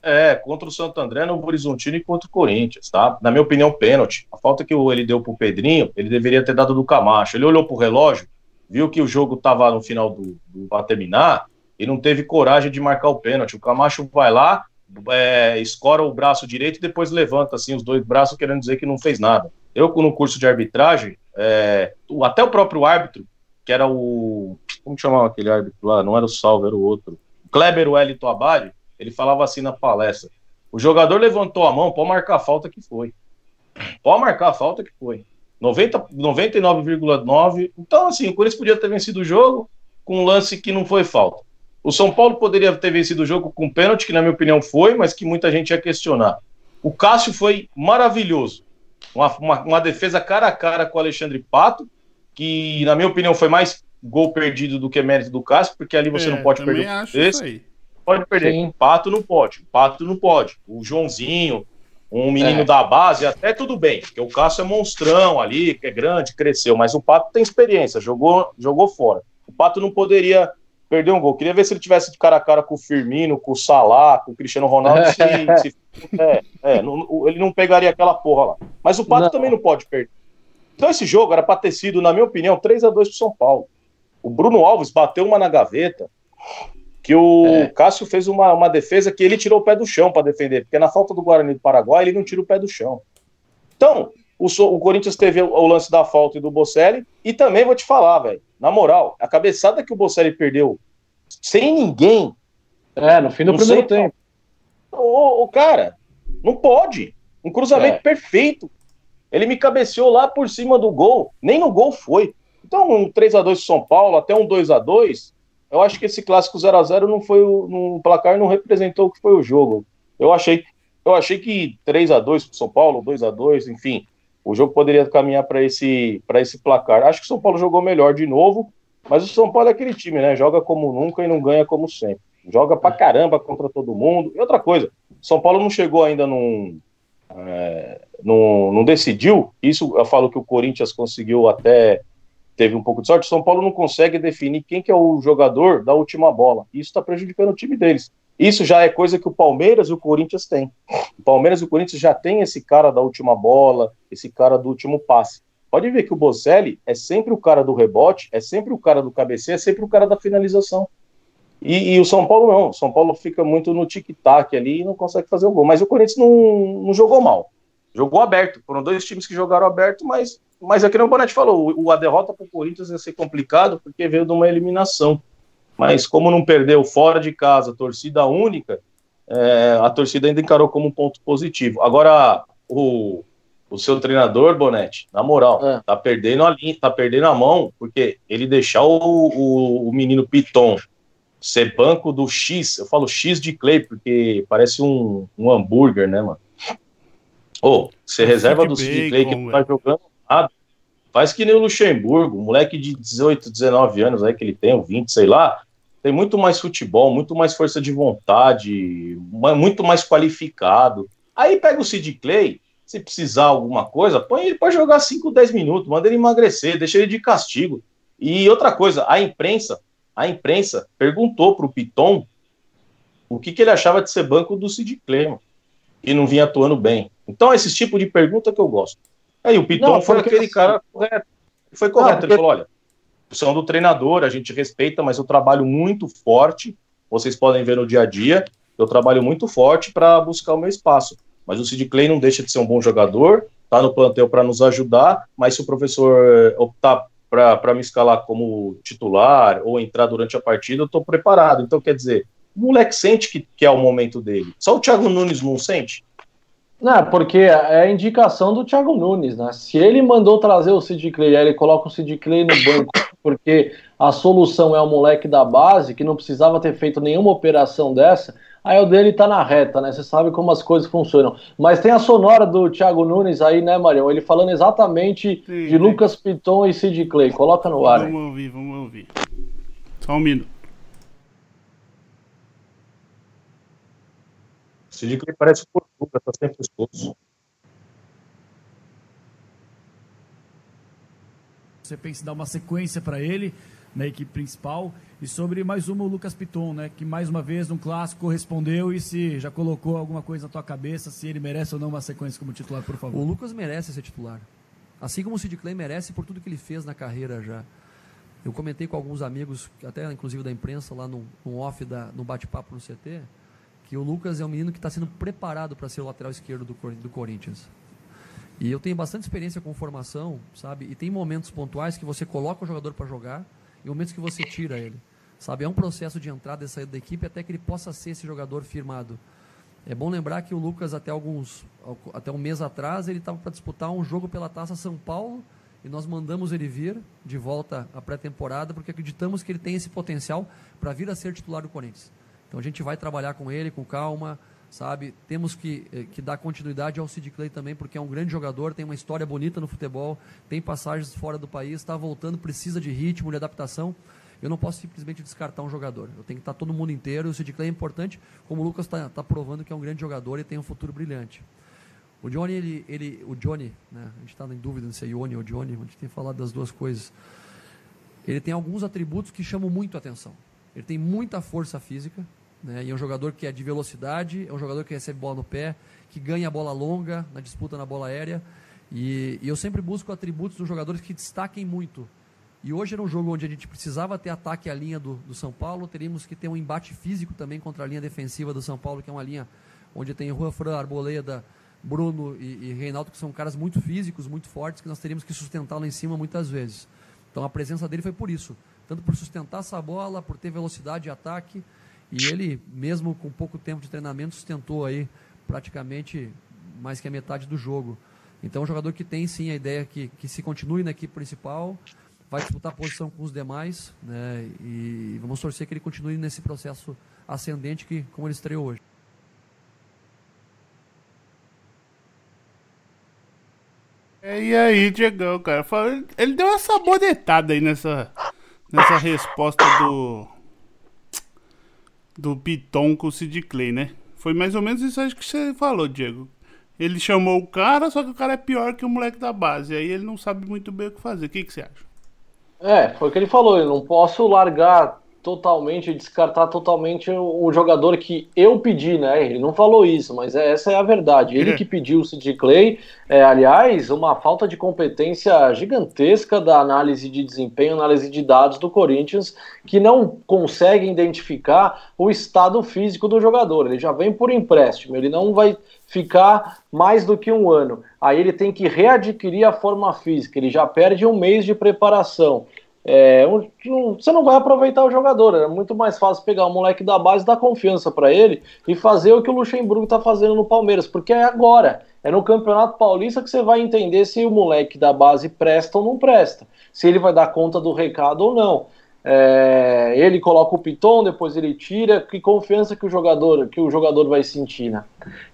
É, contra o Santo André, no Horizontino e contra o Corinthians, tá? Na minha opinião, pênalti. A falta que ele deu pro Pedrinho, ele deveria ter dado do Camacho. Ele olhou pro relógio, viu que o jogo tava no final do, do pra terminar, e não teve coragem de marcar o pênalti. O Camacho vai lá, é, escora o braço direito e depois levanta assim os dois braços, querendo dizer que não fez nada. Eu, no curso de arbitragem, é, até o próprio árbitro, que era o. Como chamava aquele árbitro lá? Não era o Salvo, era o outro. Kleber Wellington Abadi, ele falava assim na palestra: o jogador levantou a mão, pode marcar a falta que foi. Pode marcar a falta que foi. 99,9. Então, assim, o Corinthians podia ter vencido o jogo com um lance que não foi falta. O São Paulo poderia ter vencido o jogo com pênalti, que na minha opinião foi, mas que muita gente ia questionar. O Cássio foi maravilhoso. Uma, uma, uma, defesa cara a cara com o Alexandre Pato, que na minha opinião foi mais gol perdido do que mérito do Cássio, porque ali você é, não pode perder esse. Pode perder. Sim. Pato não pode. Pato não pode. O Joãozinho, um menino é. da base, até tudo bem, porque o Cássio é monstrão ali, que é grande, cresceu, mas o Pato tem experiência, jogou, jogou fora. O Pato não poderia perdeu um gol. Queria ver se ele tivesse de cara a cara com o Firmino, com o Salah, com o Cristiano Ronaldo. Se, [laughs] se, é, é, não, ele não pegaria aquela porra lá. Mas o Pato não. também não pode perder. Então esse jogo era para ter sido, na minha opinião, 3 a 2 pro São Paulo. O Bruno Alves bateu uma na gaveta que o é. Cássio fez uma, uma defesa que ele tirou o pé do chão para defender, porque na falta do Guarani do Paraguai ele não tira o pé do chão. Então, o, o Corinthians teve o, o lance da falta e do Bocelli, e também vou te falar, velho, na moral, a cabeçada que o Bocelli perdeu sem ninguém. É, no fim do primeiro tempo. O, o, cara, não pode. Um cruzamento é. perfeito. Ele me cabeceou lá por cima do gol. Nem no gol foi. Então, um 3 a 2 São Paulo, até um 2 a 2 eu acho que esse clássico 0 a 0 não foi o no placar não representou o que foi o jogo. Eu achei, eu achei que 3 a 2 pro São Paulo, 2 a 2, enfim, o jogo poderia caminhar para esse, esse placar. Acho que o São Paulo jogou melhor de novo, mas o São Paulo é aquele time, né? Joga como nunca e não ganha como sempre. Joga pra caramba contra todo mundo. E outra coisa, São Paulo não chegou ainda num. É, não, não decidiu. Isso eu falo que o Corinthians conseguiu até. Teve um pouco de sorte. São Paulo não consegue definir quem que é o jogador da última bola. Isso está prejudicando o time deles. Isso já é coisa que o Palmeiras e o Corinthians têm. O Palmeiras e o Corinthians já têm esse cara da última bola, esse cara do último passe. Pode ver que o Bocelli é sempre o cara do rebote, é sempre o cara do cabeceio, é sempre o cara da finalização. E, e o São Paulo não. O São Paulo fica muito no tic-tac ali e não consegue fazer o gol. Mas o Corinthians não, não jogou mal. Jogou aberto. Foram dois times que jogaram aberto, mas, mas é que o Bonetti falou: a derrota para o Corinthians ia ser complicado porque veio de uma eliminação. Mas como não perdeu fora de casa, torcida única, é, a torcida ainda encarou como um ponto positivo. Agora, o, o seu treinador, Bonetti, na moral, é. tá perdendo a linha, tá perdendo a mão, porque ele deixar o, o, o, menino Piton ser banco do X, eu falo X de Clay, porque parece um, um hambúrguer, né, mano? Ô, oh, você reserva do Sid Clay que não tá jogando nada. Faz que nem o Luxemburgo, moleque de 18, 19 anos aí que ele tem, ou 20, sei lá, tem muito mais futebol, muito mais força de vontade, muito mais qualificado. Aí pega o Sid Clay, se precisar alguma coisa, põe ele para jogar 5, 10 minutos, manda ele emagrecer, deixa ele de castigo. E outra coisa, a imprensa, a imprensa perguntou para o Piton o que, que, ele achava de ser banco do Sid Clay, que não vinha atuando bem. Então, esse tipo de pergunta que eu gosto. Aí o Piton não, foi aquele cara correto. Foi correto, não, porque... ele falou, olha, opção do treinador, a gente respeita, mas eu trabalho muito forte, vocês podem ver no dia a dia, eu trabalho muito forte para buscar o meu espaço. Mas o Sid Clay não deixa de ser um bom jogador, tá no plantel para nos ajudar, mas se o professor optar para me escalar como titular ou entrar durante a partida, eu estou preparado. Então, quer dizer, o moleque sente que, que é o momento dele. Só o Thiago Nunes não sente? Não, porque é a indicação do Thiago Nunes, né? Se ele mandou trazer o Sid Clay, aí ele coloca o Sid Clay no banco, porque a solução é o moleque da base, que não precisava ter feito nenhuma operação dessa, aí o dele tá na reta, né? Você sabe como as coisas funcionam. Mas tem a sonora do Thiago Nunes aí, né, Marião? Ele falando exatamente sim, de sim. Lucas Piton e Sid Clay. Coloca no ar. Vamos ouvir, vamos ouvir. Só um minuto. Sid Clay parece Portuga, tá sempre exposto. Você pensa em dar uma sequência para ele na equipe principal. E sobre mais uma, o Lucas Piton, né? Que mais uma vez no clássico respondeu e se já colocou alguma coisa na tua cabeça, se ele merece ou não uma sequência como titular, por favor. O Lucas merece ser titular. Assim como o Sid Clay merece por tudo que ele fez na carreira já. Eu comentei com alguns amigos, até inclusive da imprensa, lá no, no off, da, no bate-papo no CT, que o Lucas é um menino que está sendo preparado para ser o lateral esquerdo do, do Corinthians. E eu tenho bastante experiência com formação, sabe? E tem momentos pontuais que você coloca o jogador para jogar e momentos que você tira ele. Sabe? É um processo de entrada e saída da equipe até que ele possa ser esse jogador firmado. É bom lembrar que o Lucas, até alguns até um mês atrás, ele estava para disputar um jogo pela Taça São Paulo e nós mandamos ele vir de volta à pré-temporada porque acreditamos que ele tem esse potencial para vir a ser titular do Corinthians. Então a gente vai trabalhar com ele com calma, sabe? Temos que, eh, que dar continuidade ao Sid Clay também, porque é um grande jogador, tem uma história bonita no futebol, tem passagens fora do país, está voltando, precisa de ritmo, de adaptação. Eu não posso simplesmente descartar um jogador. Eu tenho que estar todo mundo inteiro. O Sid Clay é importante, como o Lucas está tá provando que é um grande jogador e tem um futuro brilhante. O Johnny, ele, ele o Johnny, né? a gente está em dúvida se é Ione ou Johnny, a gente tem falado das duas coisas. Ele tem alguns atributos que chamam muito a atenção. Ele tem muita força física, né? E é um jogador que é de velocidade, é um jogador que recebe bola no pé, que ganha a bola longa na disputa na bola aérea. E, e eu sempre busco atributos dos jogadores que destaquem muito. E hoje era um jogo onde a gente precisava ter ataque à linha do, do São Paulo, teríamos que ter um embate físico também contra a linha defensiva do São Paulo, que é uma linha onde tem Rua Fran, Arboleda, Bruno e, e Reinaldo, que são caras muito físicos, muito fortes, que nós teríamos que sustentar lá em cima muitas vezes. Então a presença dele foi por isso. Tanto por sustentar essa bola, por ter velocidade de ataque, e ele, mesmo com pouco tempo de treinamento, sustentou aí praticamente mais que a metade do jogo. Então, é um jogador que tem sim a ideia que, que se continue na equipe principal, vai disputar posição com os demais, né? E vamos torcer que ele continue nesse processo ascendente que, como ele estreou hoje. É, e aí, Diegão, cara, ele deu uma sabonetada aí nessa, nessa resposta do, do Piton com o Sid Clay, né? Foi mais ou menos isso que você falou, Diego. Ele chamou o cara, só que o cara é pior que o moleque da base. Aí ele não sabe muito bem o que fazer. O que, que você acha? É, foi o que ele falou. Eu não posso largar totalmente, descartar totalmente o, jogador que eu pedi, né? Ele não falou isso, mas é, essa é a verdade. Ele é. que pediu o Sid Clay, é, aliás, uma falta de competência gigantesca da análise de desempenho, análise de dados do Corinthians, que não consegue identificar o estado físico do jogador. Ele já vem por empréstimo, ele não vai ficar mais do que um ano. Aí ele tem que readquirir a forma física, ele já perde um mês de preparação. É, um, um, você não vai aproveitar o jogador. É muito mais fácil pegar o moleque da base, dar confiança para ele e fazer o que o Luxemburgo está fazendo no Palmeiras, porque é agora. É no Campeonato Paulista que você vai entender se o moleque da base presta ou não presta, se ele vai dar conta do recado ou não. É, ele coloca o piton, depois ele tira, que confiança que o jogador que o jogador vai sentir, né?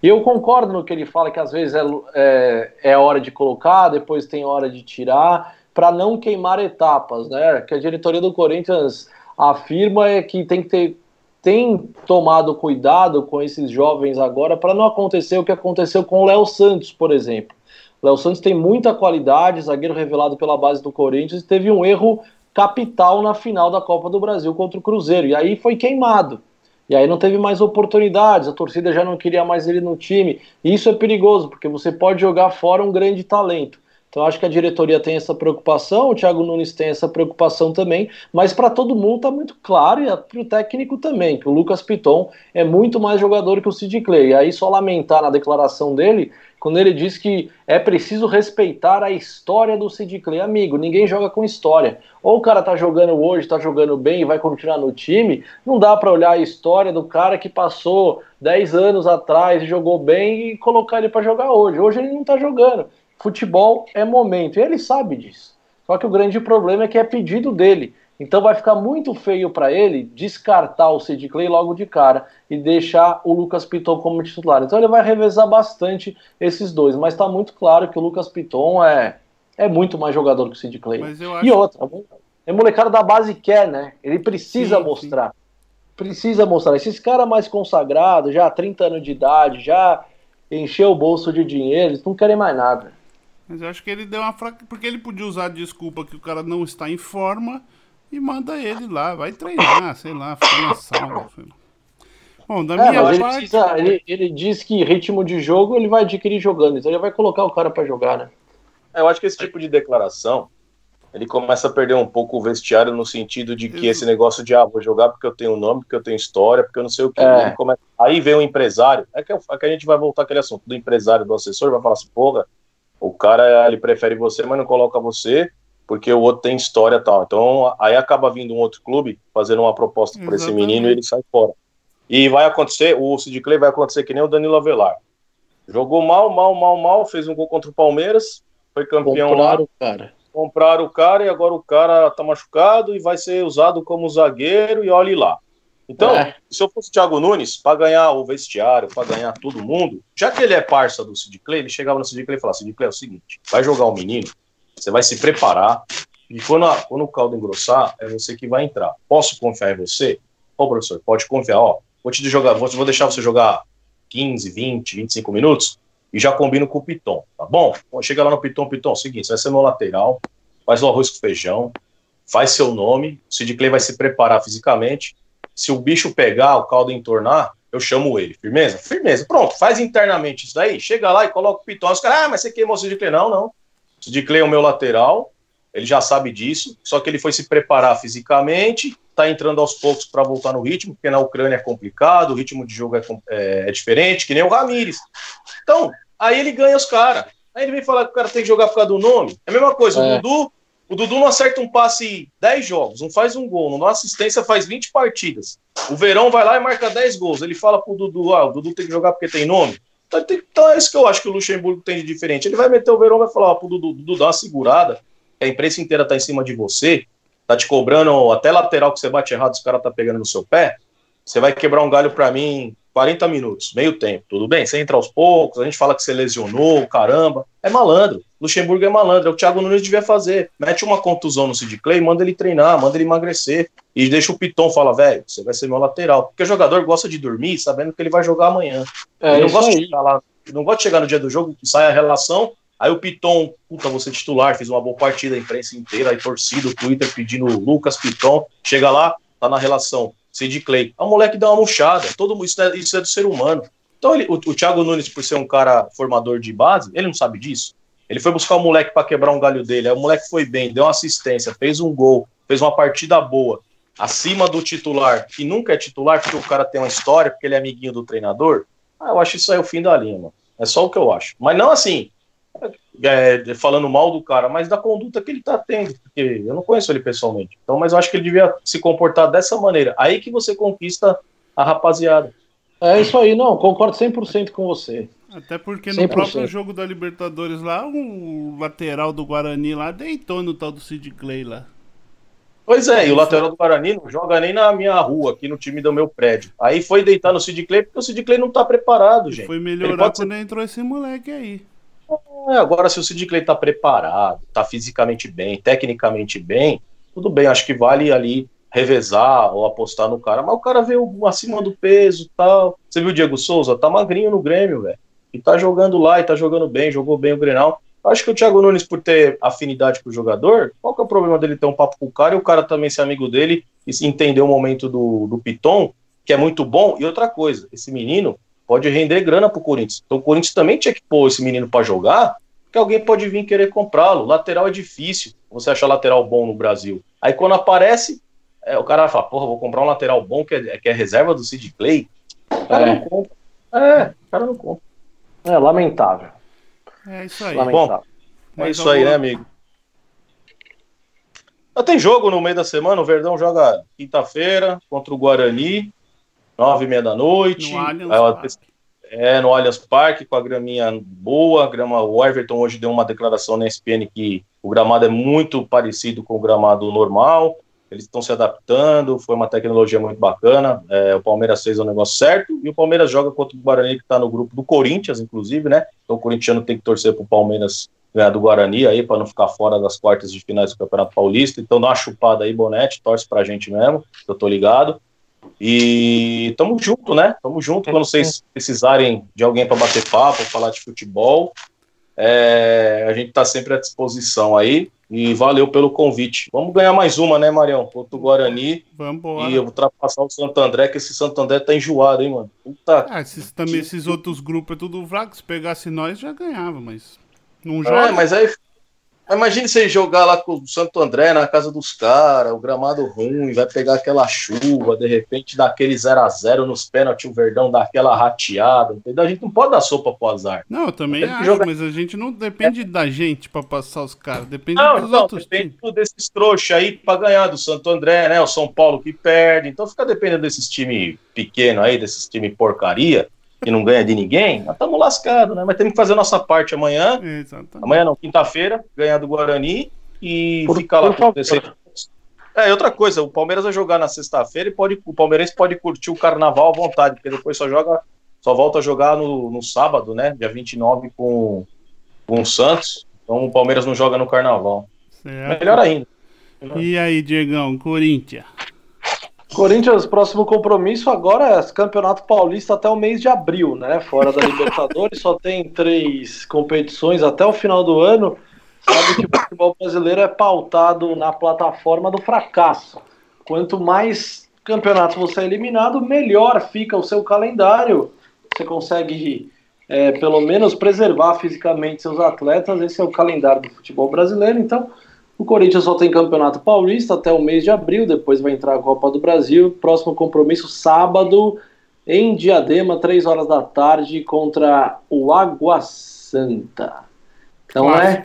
E eu concordo no que ele fala que às vezes é, é, é hora de colocar, depois tem hora de tirar para não queimar etapas, né? Que a diretoria do Corinthians afirma é que tem que ter tem tomado cuidado com esses jovens agora para não acontecer o que aconteceu com o Léo Santos, por exemplo. Léo Santos tem muita qualidade, zagueiro revelado pela base do Corinthians, teve um erro capital na final da Copa do Brasil contra o Cruzeiro, e aí foi queimado. E aí não teve mais oportunidades, a torcida já não queria mais ele no time. E isso é perigoso, porque você pode jogar fora um grande talento. Então acho que a diretoria tem essa preocupação, o Thiago Nunes tem essa preocupação também, mas para todo mundo está muito claro e para o técnico também, que o Lucas Piton é muito mais jogador que o Sid Clay. E aí só lamentar na declaração dele, quando ele diz que é preciso respeitar a história do Sid Clay. Amigo, ninguém joga com história. Ou o cara tá jogando hoje, tá jogando bem e vai continuar no time, não dá para olhar a história do cara que passou 10 anos atrás e jogou bem e colocar ele para jogar hoje. Hoje ele não tá jogando. Futebol é momento, e ele sabe disso. Só que o grande problema é que é pedido dele. Então vai ficar muito feio para ele descartar o Sid Clay logo de cara e deixar o Lucas Piton como titular. Então ele vai revezar bastante esses dois, mas está muito claro que o Lucas Piton é, é muito mais jogador que o Sid Clay. Acho... E outra, é molecada da base quer, né? Ele precisa sim, mostrar. Sim. Precisa mostrar. Esses caras mais consagrados, já 30 anos de idade, já encheu o bolso de dinheiro, eles não querem mais nada. Mas eu acho que ele deu uma fraca. Porque ele podia usar a desculpa que o cara não está em forma e manda ele lá, vai treinar, sei lá, fica na sala. Bom, da é, minha parte. Ele, precisa, ele, ele, diz que ritmo de jogo ele vai adquirir jogando, então ele vai colocar o cara para jogar, né? É, eu acho que esse tipo de declaração ele começa a perder um pouco o vestiário no sentido de que esse negócio de ah, vou jogar porque eu tenho nome, porque eu tenho história, porque eu não sei o que. É. Começa... Aí vem o empresário, é que, é que a gente vai voltar aquele assunto do empresário, do assessor, vai falar assim, porra, o cara ele prefere você, mas não coloca você porque o outro tem história e tal. Então aí acaba vindo um outro clube fazendo uma proposta para esse menino e ele sai fora. E vai acontecer, o Sid Clay vai acontecer que nem o Danilo Avelar. Jogou mal, mal, mal, mal, fez um gol contra o Palmeiras, foi campeão Compraram lá. O cara. Compraram o cara e agora o cara tá machucado e vai ser usado como zagueiro e olhe lá. Então, é. se eu fosse o Thiago Nunes, para ganhar o vestiário, para ganhar todo mundo, já que ele é parça do Sid Clay, ele chegava no Sid Clay e falava: Sid Clay é o seguinte, vai jogar o um menino, você vai se preparar, e quando, a, quando o caldo engrossar, é você que vai entrar. Posso confiar em você? Ô, professor, pode confiar, ó, vou te jogar, vou, vou deixar você jogar 15, 20, 25 minutos e já combino com o Piton, tá bom? Chega lá no Piton, Piton, é seguinte, você vai ser meu lateral, faz o arroz com feijão, faz seu nome, o Sid Clay vai se preparar fisicamente, se o bicho pegar, o caldo entornar, eu chamo ele. Firmeza? Firmeza. Pronto, faz internamente isso daí. Chega lá e coloca o pitão. Os caras, ah, mas você queimou o Sid Clay. Não, não. O Sid Clay é o meu lateral. Ele já sabe disso. Só que ele foi se preparar fisicamente. Tá entrando aos poucos para voltar no ritmo, porque na Ucrânia é complicado, o ritmo de jogo é, é, é diferente, que nem o Ramires. Então, aí ele ganha os caras. Aí ele vem falar que o cara tem que jogar por causa do nome. É a mesma coisa. É. O Dudu o Dudu não acerta um passe 10 jogos, não faz um gol, não dá assistência faz 20 partidas. O Verão vai lá e marca 10 gols. Ele fala pro Dudu, ah, o Dudu tem que jogar porque tem nome. Então, então é isso que eu acho que o Luxemburgo tem de diferente. Ele vai meter o Verão vai falar, ó, pro Dudu, Dudu dá uma segurada, a imprensa inteira tá em cima de você, tá te cobrando até lateral que você bate errado, os caras tá pegando no seu pé. Você vai quebrar um galho para mim 40 minutos, meio tempo, tudo bem? Você entra aos poucos, a gente fala que você lesionou, caramba. É malandro. Luxemburgo é malandro, é o Thiago Nunes devia fazer. Mete uma contusão no Sid Clay, manda ele treinar, manda ele emagrecer. E deixa o Piton falar, velho, você vai ser meu lateral. Porque o jogador gosta de dormir sabendo que ele vai jogar amanhã. É, não gosta de lá, não gosta de chegar no dia do jogo, sai a relação, aí o Piton, puta, você titular, fez uma boa partida, a imprensa inteira, aí torcida, o Twitter pedindo Lucas Piton, chega lá, tá na relação Sid Clay. A moleque dá uma murchada. Todo isso é, isso é do ser humano. Então ele, o, o Thiago Nunes, por ser um cara formador de base, ele não sabe disso. Ele foi buscar o moleque para quebrar um galho dele. Aí o moleque foi bem, deu uma assistência, fez um gol, fez uma partida boa, acima do titular, que nunca é titular porque o cara tem uma história, porque ele é amiguinho do treinador. Ah, eu acho isso aí o fim da linha, mano. É só o que eu acho. Mas não assim, é, falando mal do cara, mas da conduta que ele tá tendo, porque eu não conheço ele pessoalmente. Então, mas eu acho que ele devia se comportar dessa maneira. Aí que você conquista a rapaziada. É isso aí, não, concordo 100% com você. Até porque no 100%. próprio jogo da Libertadores lá, o lateral do Guarani lá deitou no tal do Sid Clay lá. Pois é, e o lateral do Guarani não joga nem na minha rua, aqui no time do meu prédio. Aí foi deitar no Sid Clay porque o Sid Clay não tá preparado, gente. Foi melhorar quando ser... entrou esse moleque aí. É, agora, se o Sid Clay tá preparado, tá fisicamente bem, tecnicamente bem, tudo bem, acho que vale ali revezar ou apostar no cara. Mas o cara veio acima do peso tal. Você viu o Diego Souza? Tá magrinho no Grêmio, velho. E tá jogando lá e tá jogando bem, jogou bem o Grenal. Acho que o Thiago Nunes, por ter afinidade com o jogador, qual que é o problema dele ter um papo com o cara e o cara também ser amigo dele e entender o momento do, do Piton, que é muito bom. E outra coisa, esse menino pode render grana pro Corinthians. Então o Corinthians também tinha que pôr esse menino para jogar, que alguém pode vir querer comprá-lo. Lateral é difícil, você achar lateral bom no Brasil. Aí quando aparece, é, o cara vai falar, porra, vou comprar um lateral bom que é, que é reserva do Sid Clay. O cara é. não compra. É, o cara não compra. É lamentável. É isso aí. Lamentável. Bom, é isso aí, né, amigo? Tem jogo no meio da semana, o Verdão joga quinta-feira contra o Guarani, nove e meia da noite. No Allianz é, no Allianz Parque, com a graminha boa. grama, o Everton hoje deu uma declaração na ESPN que o gramado é muito parecido com o gramado normal. Eles estão se adaptando, foi uma tecnologia muito bacana. É, o Palmeiras fez o negócio certo e o Palmeiras joga contra o Guarani, que está no grupo do Corinthians, inclusive, né? Então o corintiano tem que torcer para o Palmeiras ganhar do Guarani aí, para não ficar fora das quartas de finais do Campeonato Paulista. Então dá uma chupada aí, Bonete, torce para a gente mesmo, eu tô ligado. E tamo junto, né? Tamo junto quando vocês precisarem de alguém para bater papo, falar de futebol. É, a gente tá sempre à disposição aí. E valeu pelo convite. Vamos ganhar mais uma, né, Marião? Contra o Guarani. Vamos embora. E ultrapassar o Santo André, que esse Santo André tá enjoado, hein, mano? Puta. Ah, esses, também esses outros grupos é tudo fraco. Se pegasse nós, já ganhava, mas. Não é, joga. É, mas aí Imagine você jogar lá com o Santo André na casa dos caras, o gramado ruim, vai pegar aquela chuva, de repente dá aquele 0 a 0 nos pênaltis, o Verdão dá aquela rateada, entendeu? A gente não pode dar sopa pro azar. Não, eu também acho, jogar... mas a gente não depende é. da gente para passar os caras, depende não, dos não, outros depende times. desses trouxas aí para ganhar do Santo André, né? O São Paulo que perde, então fica dependendo desses times pequenos aí, desses times porcaria que não ganha de ninguém, nós estamos lascados, né? Mas temos que fazer a nossa parte amanhã. Exatamente. Amanhã não, quinta-feira, ganhar do Guarani e por, ficar lá por É, outra coisa, o Palmeiras vai jogar na sexta-feira e pode, o palmeirense pode curtir o carnaval à vontade, porque depois só joga, só volta a jogar no, no sábado, né? Dia 29 com, com o Santos. Então o Palmeiras não joga no carnaval. Certo. Melhor ainda. E aí, Diegão, Corinthians? Corinthians, próximo compromisso agora é Campeonato Paulista até o mês de abril, né? Fora da [laughs] Libertadores, só tem três competições até o final do ano. Sabe que o futebol brasileiro é pautado na plataforma do fracasso. Quanto mais campeonatos você é eliminado, melhor fica o seu calendário. Você consegue, é, pelo menos, preservar fisicamente seus atletas. Esse é o calendário do futebol brasileiro. Então, o Corinthians só tem Campeonato Paulista até o mês de abril, depois vai entrar a Copa do Brasil. Próximo compromisso sábado em Diadema, 3 horas da tarde, contra o Água Santa. Então é,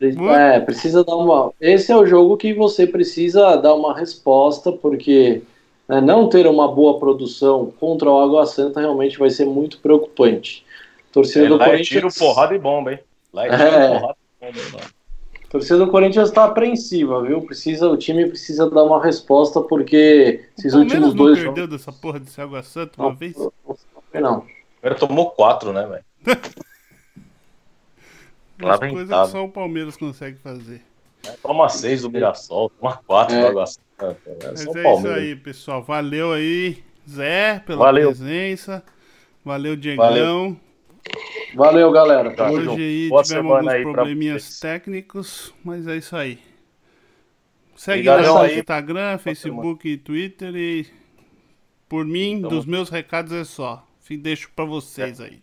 é, precisa dar uma. Esse é o jogo que você precisa dar uma resposta, porque né, não ter uma boa produção contra o Água Santa realmente vai ser muito preocupante. Torcida é, do lá Corinthians. É tiro, porrada e bomba, hein? Lá é tiro, é... porrada e bomba, a torcida do Corinthians está apreensiva, viu? Precisa, o time precisa dar uma resposta, porque esses últimos dois. Não perdeu dessa porra de Água Santa uma não, vez? Não. Ele tomou quatro, né, velho? [laughs] As coisas que só o Palmeiras consegue fazer. É, toma seis do Mirassol, toma quatro é. do Água Santa. É, Mas é isso aí, pessoal. Valeu aí, Zé, pela Valeu. presença. Valeu, Diegão. Valeu. Valeu, galera. Tá. Hoje aí Boa tivemos alguns probleminhas técnicos, mas é isso aí. Segue no Instagram, Facebook e Twitter e por mim, então, dos meus recados é só. Deixo para vocês aí.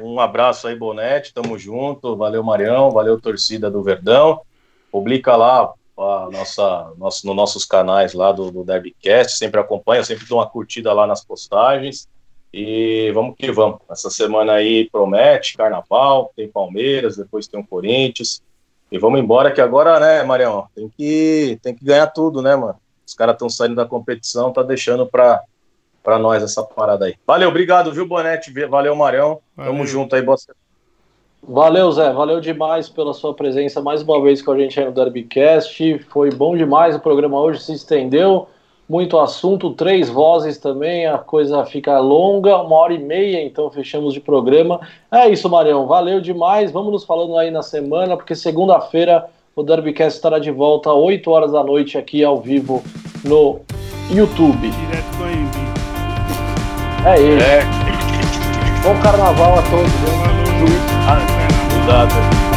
Um abraço aí, Bonete, tamo junto. Valeu, Marião, valeu, torcida do Verdão. Publica lá a nossa, nosso, nos nossos canais lá do, do Derbycast, sempre acompanha, sempre dou uma curtida lá nas postagens. E vamos que vamos. Essa semana aí promete carnaval, tem Palmeiras, depois tem o Corinthians. E vamos embora que agora, né, Marião, tem que, tem que ganhar tudo, né, mano? Os caras estão saindo da competição, tá deixando pra, pra nós essa parada aí. Valeu, obrigado, viu, Bonete? Valeu, Marião. Valeu. Tamo junto aí, boa Valeu, Zé. Valeu demais pela sua presença mais uma vez com a gente aí no Derbycast. Foi bom demais. O programa hoje se estendeu muito assunto, três vozes também, a coisa fica longa, uma hora e meia, então fechamos de programa. É isso, Marião, valeu demais. Vamos nos falando aí na semana, porque segunda-feira o Derbycast estará de volta às 8 horas da noite aqui ao vivo no YouTube. Direto É ele. É. Bom carnaval a todos. Hein? Ah.